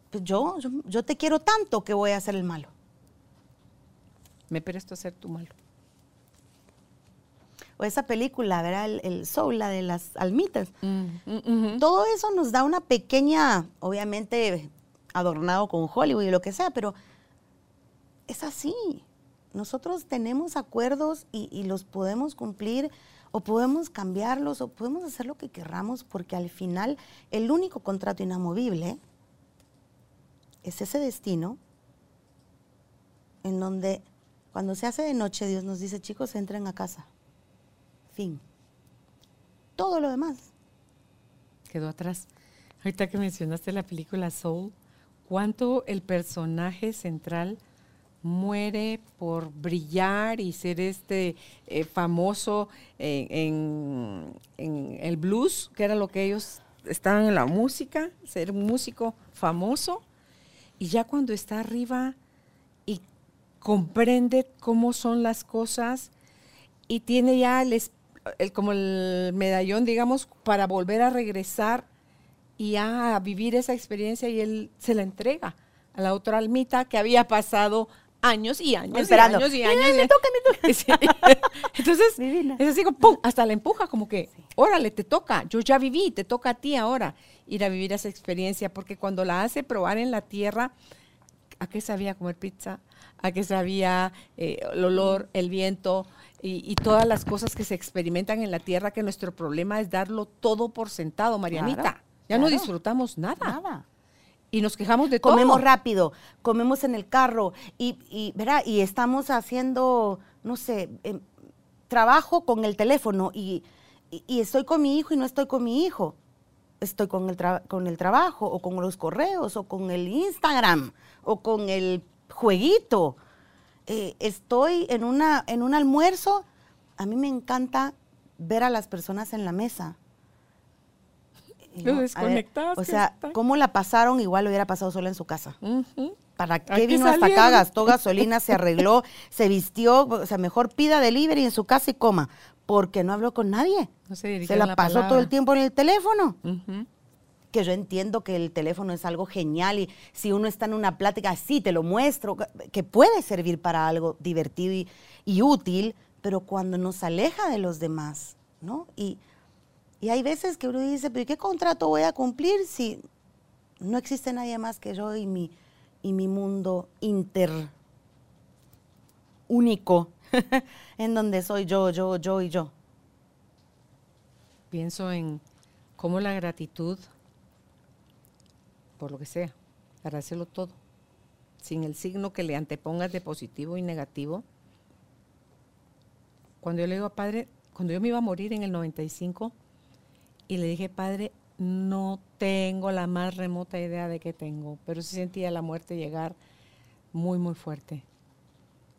pues yo, yo, yo te quiero tanto que voy a hacer el malo. Me presto a ser tu malo. O esa película, ¿verdad? El, el Soul, la de las almitas. Mm, mm. Todo eso nos da una pequeña, obviamente adornado con Hollywood y lo que sea, pero es así. Nosotros tenemos acuerdos y, y los podemos cumplir o podemos cambiarlos o podemos hacer lo que querramos porque al final el único contrato inamovible es ese destino en donde cuando se hace de noche Dios nos dice, chicos, entren a casa. Fin. Todo lo demás. quedó atrás. Ahorita que mencionaste la película Soul, ¿cuánto el personaje central muere por brillar y ser este eh, famoso en, en- en el blues, que era lo que ellos estaban en la música, ser un músico famoso? Y ya cuando está arriba y comprende cómo son las cosas y tiene ya el, es- el- como el medallón, digamos, para volver a regresar y a vivir esa experiencia y él se la entrega a la otra almita que había pasado años y años Esperando. y años y años. me toca, me Sí. Entonces, Divina. es así como, ¡pum! Hasta la empuja, como que, órale, te toca, yo ya viví, te toca a ti ahora ir a vivir esa experiencia, porque cuando la hace probar en la tierra, ¿a qué sabía comer pizza? ¿A qué sabía eh, el olor, el viento y, y todas las cosas que se experimentan en la tierra? Que nuestro problema es darlo todo por sentado, Marianita. Claro, ya no disfrutamos nada. Nada. Y nos quejamos de comemos todo. rápido, comemos en el carro y, y, ¿verdad? y estamos haciendo, no sé, em, trabajo con el teléfono y, y- y estoy con mi hijo y no estoy con mi hijo. Estoy con el, con el trabajo o con los correos o con el Instagram o con el jueguito. Eh, estoy en, una, en un almuerzo. A mí me encanta ver a las personas en la mesa. Lo ver, desconectaste, O sea, ¿cómo la pasaron? Igual lo hubiera pasado sola en su casa. ¿Para ¿A qué vino hasta acá? Gastó gasolina, se arregló, se vistió. O sea, mejor pida delivery en su casa y coma. Porque no habló con nadie. No se Se la, la pasó todo el tiempo en el teléfono. Ujú. Que yo entiendo que el teléfono es algo genial y si uno está en una plática, sí, te lo muestro, que puede servir para algo divertido y, y útil, pero cuando nos aleja de los demás, ¿no? Y, y hay veces que uno dice, pero ¿qué contrato voy a cumplir si no existe nadie más que yo y mi, y mi mundo inter único, en donde soy yo, yo, yo y yo? Pienso en cómo la gratitud, por lo que sea, para todo, sin el signo que le antepongas de positivo y negativo. Cuando yo le digo a padre, cuando yo me iba a morir en el 95, y le dije, padre, no tengo la más remota idea de qué tengo, pero sí sentía la muerte llegar muy, muy fuerte.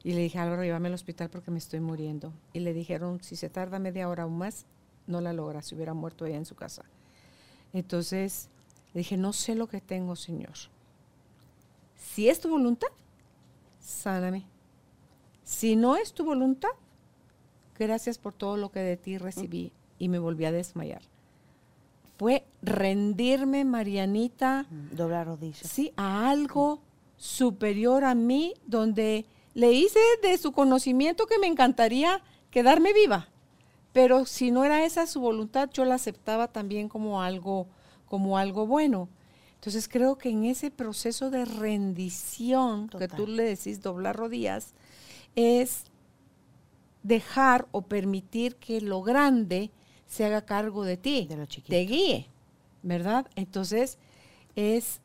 Y le dije, Álvaro, llévame al hospital porque me estoy muriendo. Y le dijeron, si se tarda media hora o más, no la logra, si hubiera muerto ella en su casa. Entonces, le dije, no sé lo que tengo, Señor. Si es tu voluntad, sáname. Si no es tu voluntad, gracias por todo lo que de ti recibí. Y me volví a desmayar. Fue rendirme, Marianita, Doblar rodillas. sí, a algo superior a mí, donde le hice de su conocimiento que me encantaría quedarme viva. Pero si no era esa su voluntad, yo la aceptaba también como algo, como algo bueno. Entonces creo que en ese proceso de rendición que tú le decís doblar rodillas, es dejar o permitir que lo grande se haga cargo de ti, De lo chiquito. te guíe, ¿verdad? Entonces, es,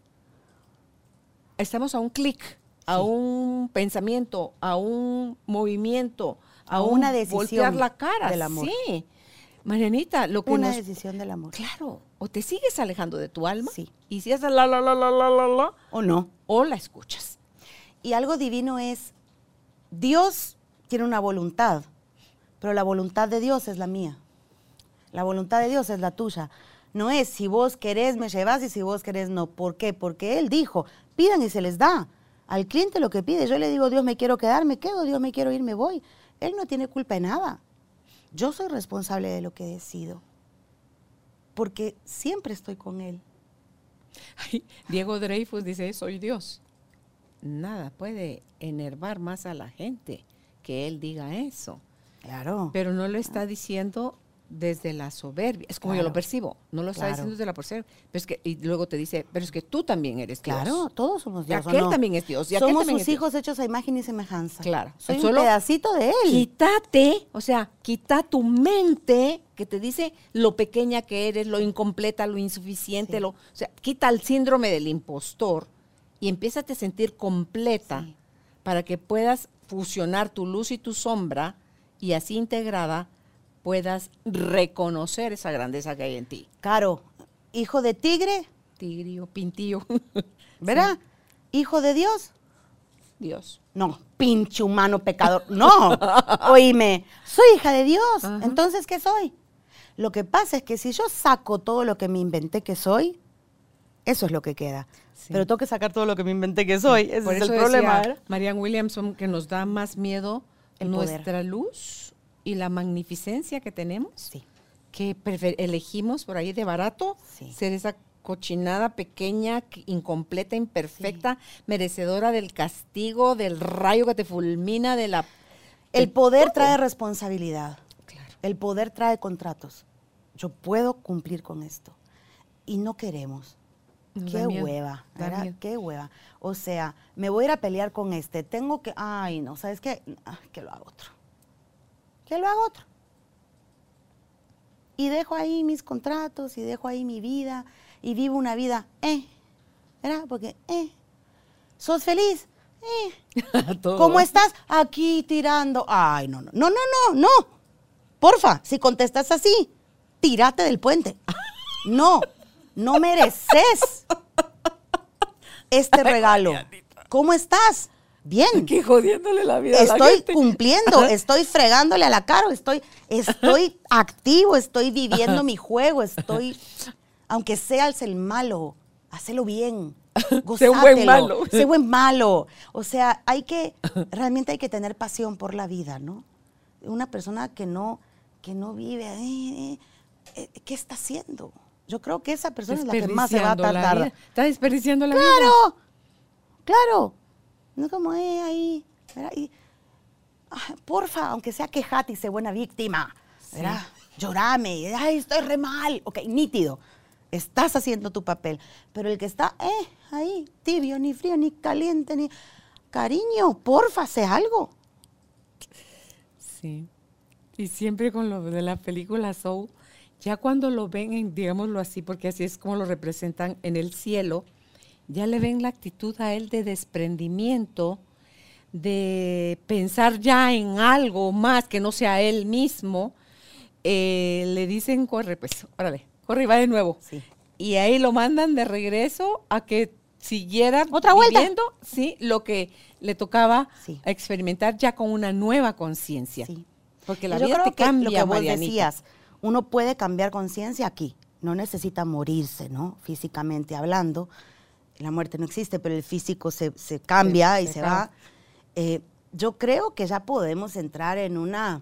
estamos a un clic, a un pensamiento, a un movimiento, a, A un una decisión voltear la cara. del amor. Sí. Marianita, lo que Una nos- decisión del amor. Claro, o te sigues alejando de tu alma Sí. y si haces la la la la la la la ¿O no? o la escuchas. Y algo divino es, Dios tiene una voluntad, pero la voluntad de Dios es la mía. La voluntad de Dios es la tuya. No es si vos querés me llevas y si vos querés no. ¿Por qué? Porque Él dijo, pidan y se les da. Al cliente lo que pide, yo le digo, Dios me quiero quedar, me quedo, Dios me quiero ir, me voy. Él no tiene culpa de nada. Yo soy responsable de lo que decido. Porque siempre estoy con Él. Ay, Diego Dreyfus dice, soy Dios. Nada puede enervar más a la gente que él diga eso. Claro. Pero no lo está diciendo desde la soberbia. Es como yo lo percibo. No lo está Claro. diciendo desde la soberbia. Pero es que, y luego te dice, pero es que tú también eres Dios. Claro, todos somos Y Dios. ¿o aquel no? también es Dios. Y aquel Somos también sus es Dios. hijos hechos a imagen y semejanza. Claro. Soy Solo un pedacito de él. Quítate, o sea, quita tu mente que te dice lo pequeña que eres, lo incompleta, lo insuficiente, Sí. lo, o sea, quita el síndrome del impostor y empiézate a sentir completa Sí. para que puedas fusionar tu luz y tu sombra y así integrada puedas reconocer esa grandeza que hay en ti. Caro, hijo de tigre, Tigrio, pintillo, ¿verdad? Hijo de Dios. Dios. No, pinche humano pecador. No, oíme, soy hija de Dios. Ajá. Entonces, ¿qué soy? Lo que pasa es que si yo saco todo lo que me inventé que soy, eso es lo que queda. Sí. Pero tengo que sacar todo lo que me inventé que soy. Ese Por es eso el problema. ¿verdad? Marianne Williamson que nos da más miedo El poder. nuestra luz y la magnificencia que tenemos, Sí. que elegimos por ahí de barato Sí. ser esa cochinada pequeña, que- incompleta, imperfecta, merecedora del castigo, del rayo que te fulmina, de la... El de poder trae responsabilidad. Claro. El poder trae contratos. Yo puedo cumplir con esto. Y no queremos. Qué hueva. Qué hueva. O sea, me voy a ir a pelear con este. Tengo que, ay, no, ¿sabes qué? Ah, que lo haga otro. Que lo haga otro. Y dejo ahí mis contratos y dejo ahí mi vida y vivo una vida, eh, ¿verdad? Porque, eh, ¿sos feliz? Eh. ¿Cómo estás? Aquí tirando. Ay, no, no, no, no, no, no. Porfa, si contestas así, tírate del puente. No, no mereces este regalo. ¿Cómo estás? Bien. Aquí jodiéndole la vida a la Estoy gente. cumpliendo, estoy fregándole a la cara, estoy, estoy activo, estoy viviendo mi juego, estoy, aunque seas el malo, hacelo bien. Sé un buen malo. Sé buen malo. O sea, hay que, realmente hay que tener pasión por la vida, ¿no? Una persona que no, que no vive, eh, eh, ¿qué está haciendo? Yo creo que esa persona es la que más se va a tardar. Está desperdiciando la vida. Claro, claro. No es como, eh, ahí, ¿verdad? Y, ah, porfa, aunque sea quejate y sé buena víctima, ¿verdad? Llorame, ay, estoy re mal. Ok, nítido. Estás haciendo tu papel. Pero el que está, eh, ahí, tibio, ni frío, ni caliente, ni. Cariño, porfa, sé algo. Sí. Y siempre con lo de la película Soul, ya cuando lo ven, en, digámoslo así, porque así es como lo representan en el cielo, ya le ven la actitud a él de desprendimiento, de pensar ya en algo más que no sea él mismo. Eh, le dicen, corre, pues, órale, corre y va de nuevo. Sí. Y ahí lo mandan de regreso a que siguiera Otra vuelta. viviendo, sí, lo que le tocaba Sí. experimentar ya con una nueva conciencia. Sí. Porque la Yo vida creo te que cambia, lo que vos Marianita. decías, uno puede cambiar conciencia aquí. No necesita morirse, ¿no? Físicamente hablando. La muerte no existe, pero el físico se, se cambia Se- y se va. Eh, yo creo que ya podemos entrar en una,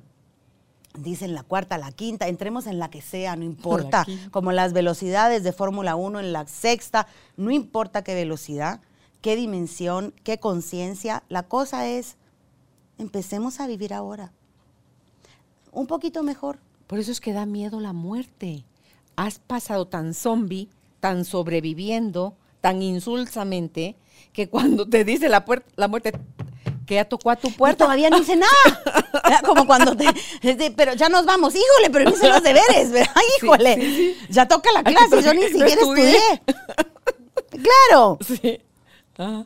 dicen la cuarta, la quinta, entremos en la que sea, no importa. Como las velocidades de Fórmula 1 en la sexta, no importa qué velocidad, qué dimensión, qué conciencia. La cosa es, empecemos a vivir ahora. Un poquito mejor. Por eso es que da miedo la muerte. Has pasado tan zombie, tan sobreviviendo, tan insulsamente, que cuando te dice la, puer- la muerte que ya tocó a tu puerta, todavía no hice nada. Como cuando te, es de, pero ya nos vamos, híjole, pero no hice los deberes, ¿verdad? Híjole, sí, ya toca la clase, yo ni siquiera estudié. estudié. Claro. Sí. Ah.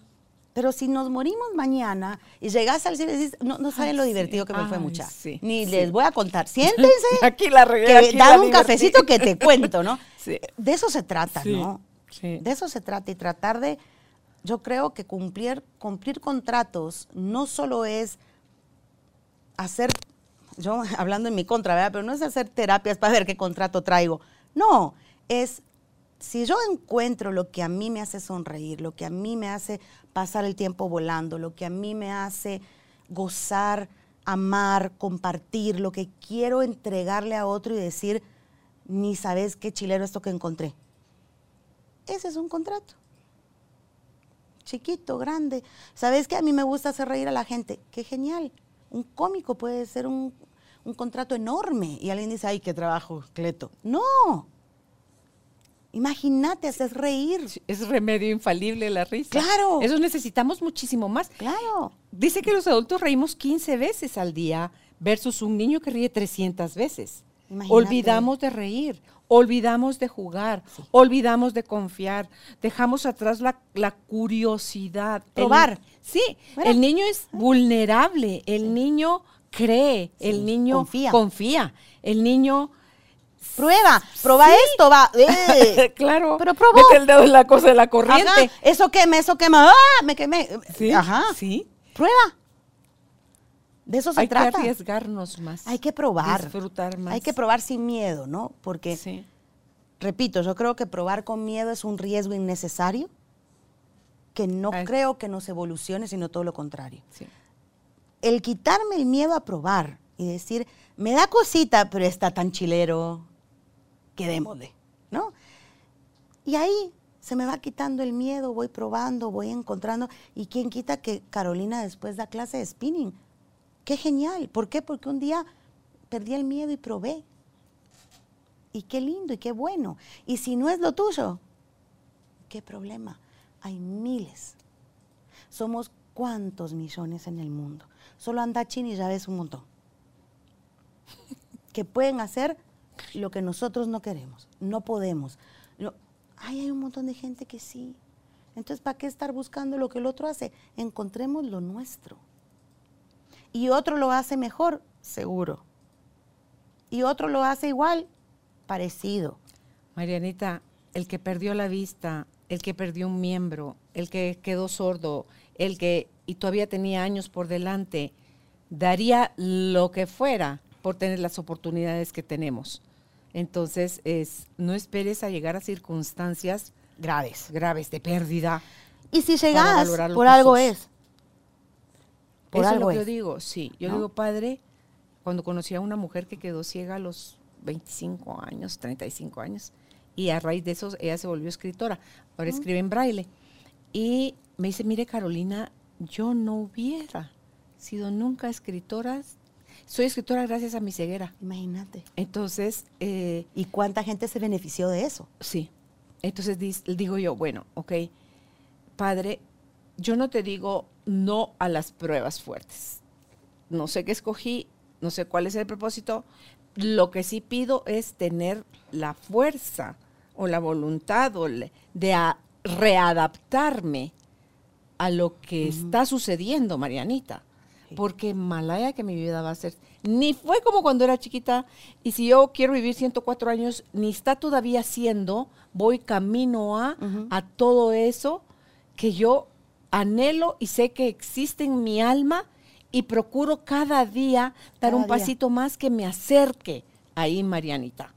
Pero si nos morimos mañana y llegas al cielo y dices, no, no saben lo divertido que me fue Ay, mucha. sí, Ni les voy a contar. Siéntense. Aquí la regué, dame un divertí. cafecito que te cuento, ¿no? Sí. De eso se trata, ¿no? De eso se trata y tratar de, yo creo que cumplir, cumplir contratos no solo es hacer, yo hablando en mi contra. Pero no es hacer terapias para ver qué contrato traigo. No, es si yo encuentro lo que a mí me hace sonreír, lo que a mí me hace pasar el tiempo volando, lo que a mí me hace gozar, amar, compartir, lo que quiero entregarle a otro y decir, ni sabes qué chilero esto que encontré. Ese es un contrato. Chiquito, grande. ¿Sabes qué? A mí me gusta hacer reír a la gente. Qué genial. Un cómico puede ser un, un contrato enorme. Y alguien dice, ay, qué trabajo, Cleto. No. Imagínate, haces reír. Es remedio infalible la risa. Claro. Eso necesitamos muchísimo más. Claro. Dice que los adultos reímos 15 veces al día versus un niño que ríe 300 veces. Imagínate. Olvidamos de reír, olvidamos de jugar, olvidamos de confiar, dejamos atrás la, la curiosidad. El- Probar. sí, el niño es vulnerable, el niño cree, Sí, el niño confía. confía, el niño... Prueba, prueba Sí. esto, va. Eh. claro, Pero probó. mete el dedo en la cosa de la corriente. Ajá, eso quema, eso quema. ¡Ah! Me quemé. Sí, Ajá. sí. Prueba. De eso se Hay trata. que arriesgarnos más. Hay que probar. Disfrutar más. Hay que probar sin miedo, ¿no? Porque, Sí. repito, yo creo que probar con miedo es un riesgo innecesario que no Ay. creo que nos evolucione, sino todo lo contrario. sí. El quitarme el miedo a probar y decir, me da cosita, pero está tan chilero, quedémosle, ¿no? Y ahí se me va quitando el miedo, voy probando, voy encontrando. ¿Y quién quita que Carolina después da clase de spinning? ¡Qué genial! ¿Por qué? Porque un día perdí el miedo y probé. Y qué lindo y qué bueno. Y si no es lo tuyo, ¿qué problema? Hay miles. Somos cuántos millones en el mundo. Solo anda y ya ves un montón. Que pueden hacer lo que nosotros no queremos, no podemos. Ay, hay un montón de gente que sí. Entonces, ¿para qué estar buscando lo que el otro hace? Encontremos lo nuestro. Y otro lo hace mejor, seguro. Y otro lo hace igual, parecido. Marianita, el que perdió la vista, el que perdió un miembro, el que quedó sordo, el que y todavía tenía años por delante, daría lo que fuera por tener las oportunidades que tenemos. Entonces, es, no esperes a llegar a circunstancias Graves. graves de pérdida. Y si llegas, por algo sos. es. Por Eso algo es lo que es. yo digo, sí. Yo ¿no? digo, padre, cuando conocí a una mujer que quedó ciega a los 25 años, 35 años, y a raíz de eso ella se volvió escritora. Ahora escribe en braille. Y me dice, mire Carolina, yo no hubiera sido nunca escritora. Soy escritora gracias a mi ceguera. Imagínate. Entonces, eh, ¿Y cuánta gente se benefició de eso? Sí. Entonces digo yo, bueno, ok, padre, yo no te digo no a las pruebas fuertes. No sé qué escogí, no sé cuál es el propósito. Lo que sí pido es tener la fuerza o la voluntad o le- de a- readaptarme a lo que está sucediendo, Marianita. Porque malaya que mi vida va a ser. Ni fue como cuando era chiquita. Y si yo quiero vivir 104 años, ni está todavía siendo, voy camino a, a todo eso que yo anhelo y sé que existe en mi alma y procuro cada día dar Cada un día. pasito más que me acerque ahí, Marianita.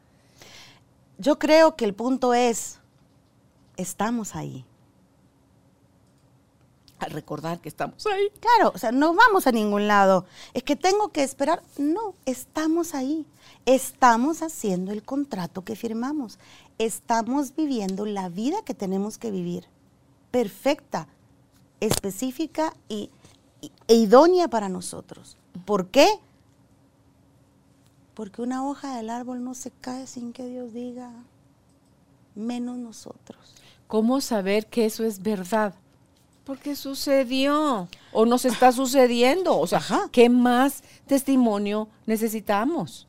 Yo creo que el punto es, estamos ahí. Al recordar que estamos ahí. Claro, o sea, no vamos a ningún lado. Es que tengo que esperar. No, estamos ahí. Estamos haciendo el contrato que firmamos. Estamos viviendo la vida que tenemos que vivir. Perfecta, específica y, y- e idónea para nosotros. ¿Por qué? Porque una hoja del árbol no se cae sin que Dios diga, menos nosotros. ¿Cómo saber que eso es verdad? Porque sucedió o nos está sucediendo. O sea, Ajá. ¿qué más testimonio necesitamos?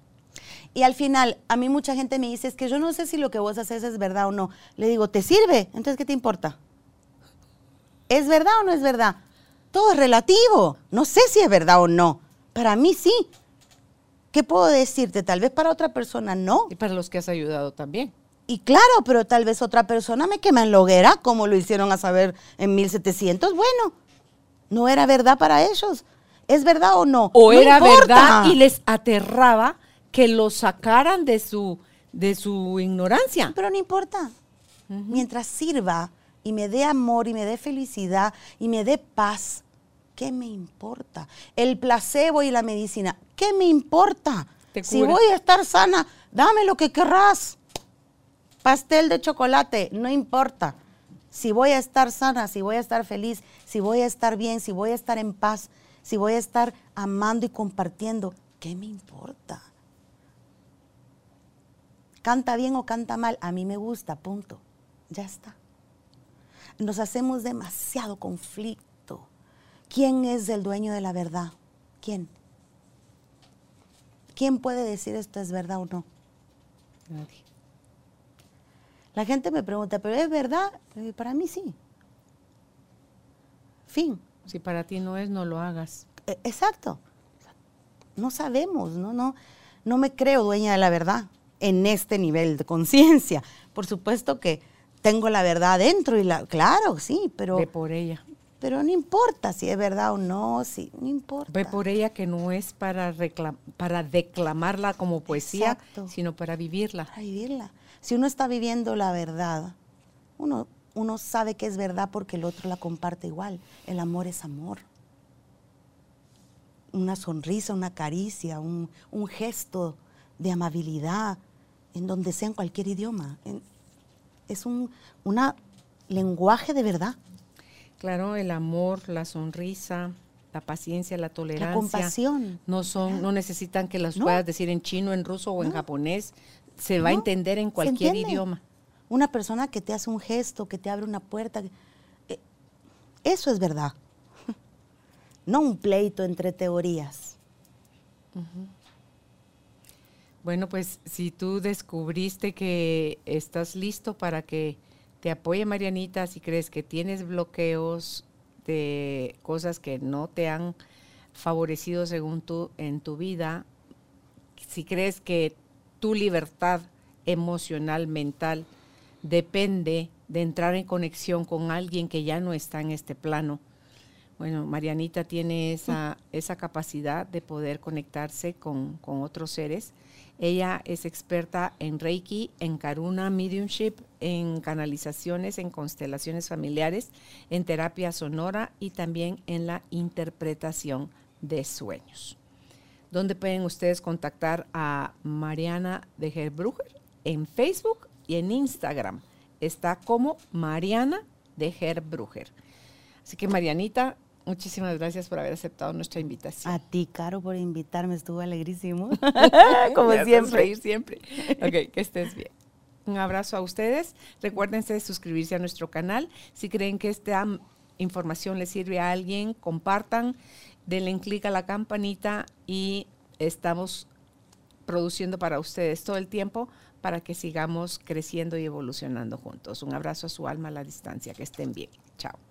Y al final, a mí mucha gente me dice, es que yo no sé si lo que vos haces es verdad o no. Le digo, ¿te sirve? Entonces, ¿qué te importa? ¿Es verdad o no es verdad? Todo es relativo. No sé si es verdad o no. Para mí sí. ¿Qué puedo decirte? Tal vez para otra persona no. Y para los que has ayudado también. Y claro, pero tal vez otra persona me quema en hoguera, como lo hicieron a saber en 1700. Bueno, no era verdad para ellos. ¿Es verdad o no? O No era importa. verdad y les aterraba que lo sacaran de su, de su ignorancia. Pero no importa. Mientras sirva y me dé amor y me dé felicidad y me dé paz, ¿qué me importa? El placebo y la medicina, ¿qué me importa? Si voy a estar sana, dame lo que querrás. Pastel de chocolate, no importa. Si voy a estar sana, si voy a estar feliz, si voy a estar bien, si voy a estar en paz, si voy a estar amando y compartiendo, ¿qué me importa? Canta bien o canta mal, a mí me gusta, punto. Ya está. Nos hacemos demasiado conflicto. ¿Quién es el dueño de la verdad? ¿Quién? ¿Quién puede decir esto es verdad o no? Nadie. La gente me pregunta, ¿pero es verdad? Para mí sí. Fin. Si para ti no es, no lo hagas. E- Exacto. No sabemos, ¿no? No, no me creo dueña de la verdad en este nivel de conciencia. Por supuesto que tengo la verdad dentro y la, claro, sí, pero, Ve por ella. pero no importa si es verdad o no, sí, no importa. Ve por ella que no es para, reclam- para declamarla como poesía, Exacto. sino para vivirla. para vivirla. Si uno está viviendo la verdad, uno, uno sabe que es verdad porque el otro la comparte igual. El amor es amor. Una sonrisa, una caricia, un, un gesto de amabilidad, en donde sea en cualquier idioma. En- es un una lenguaje de verdad. Claro, el amor, la sonrisa, la paciencia, la tolerancia. La compasión. No son, no necesitan que las No. puedas decir en chino, en ruso o en No. japonés. Se va a entender en ¿Se cualquier idioma. Una persona que te hace un gesto, que te abre una puerta. eh, Eso es verdad. No un pleito entre teorías. Bueno, pues si tú descubriste que estás listo para que te apoye Marianita, si crees que tienes bloqueos de cosas que no te han favorecido según tú en tu vida, si crees que tu libertad emocional, mental, depende de entrar en conexión con alguien que ya no está en este plano, bueno, Marianita tiene esa, esa capacidad de poder conectarse con, con otros seres. Ella es experta en Reiki, en Karuna Mediumship, en canalizaciones, en constelaciones familiares, en terapia sonora y también en la interpretación de sueños. ¿Dónde pueden ustedes contactar a Mariana de Herbruger? En Facebook y en Instagram. Está como Mariana de Herbruger. Así que Marianita, muchísimas gracias por haber aceptado nuestra invitación. A ti, Caro, por invitarme, estuvo alegrísimo. Como siempre. reír siempre. Ok, que estés bien. Un abrazo a ustedes. Recuérdense de suscribirse a nuestro canal. Si creen que esta información les sirve a alguien, compartan, denle clic a la campanita y estamos produciendo para ustedes todo el tiempo para que sigamos creciendo y evolucionando juntos. Un abrazo a su alma a la distancia. Que estén bien. Chao.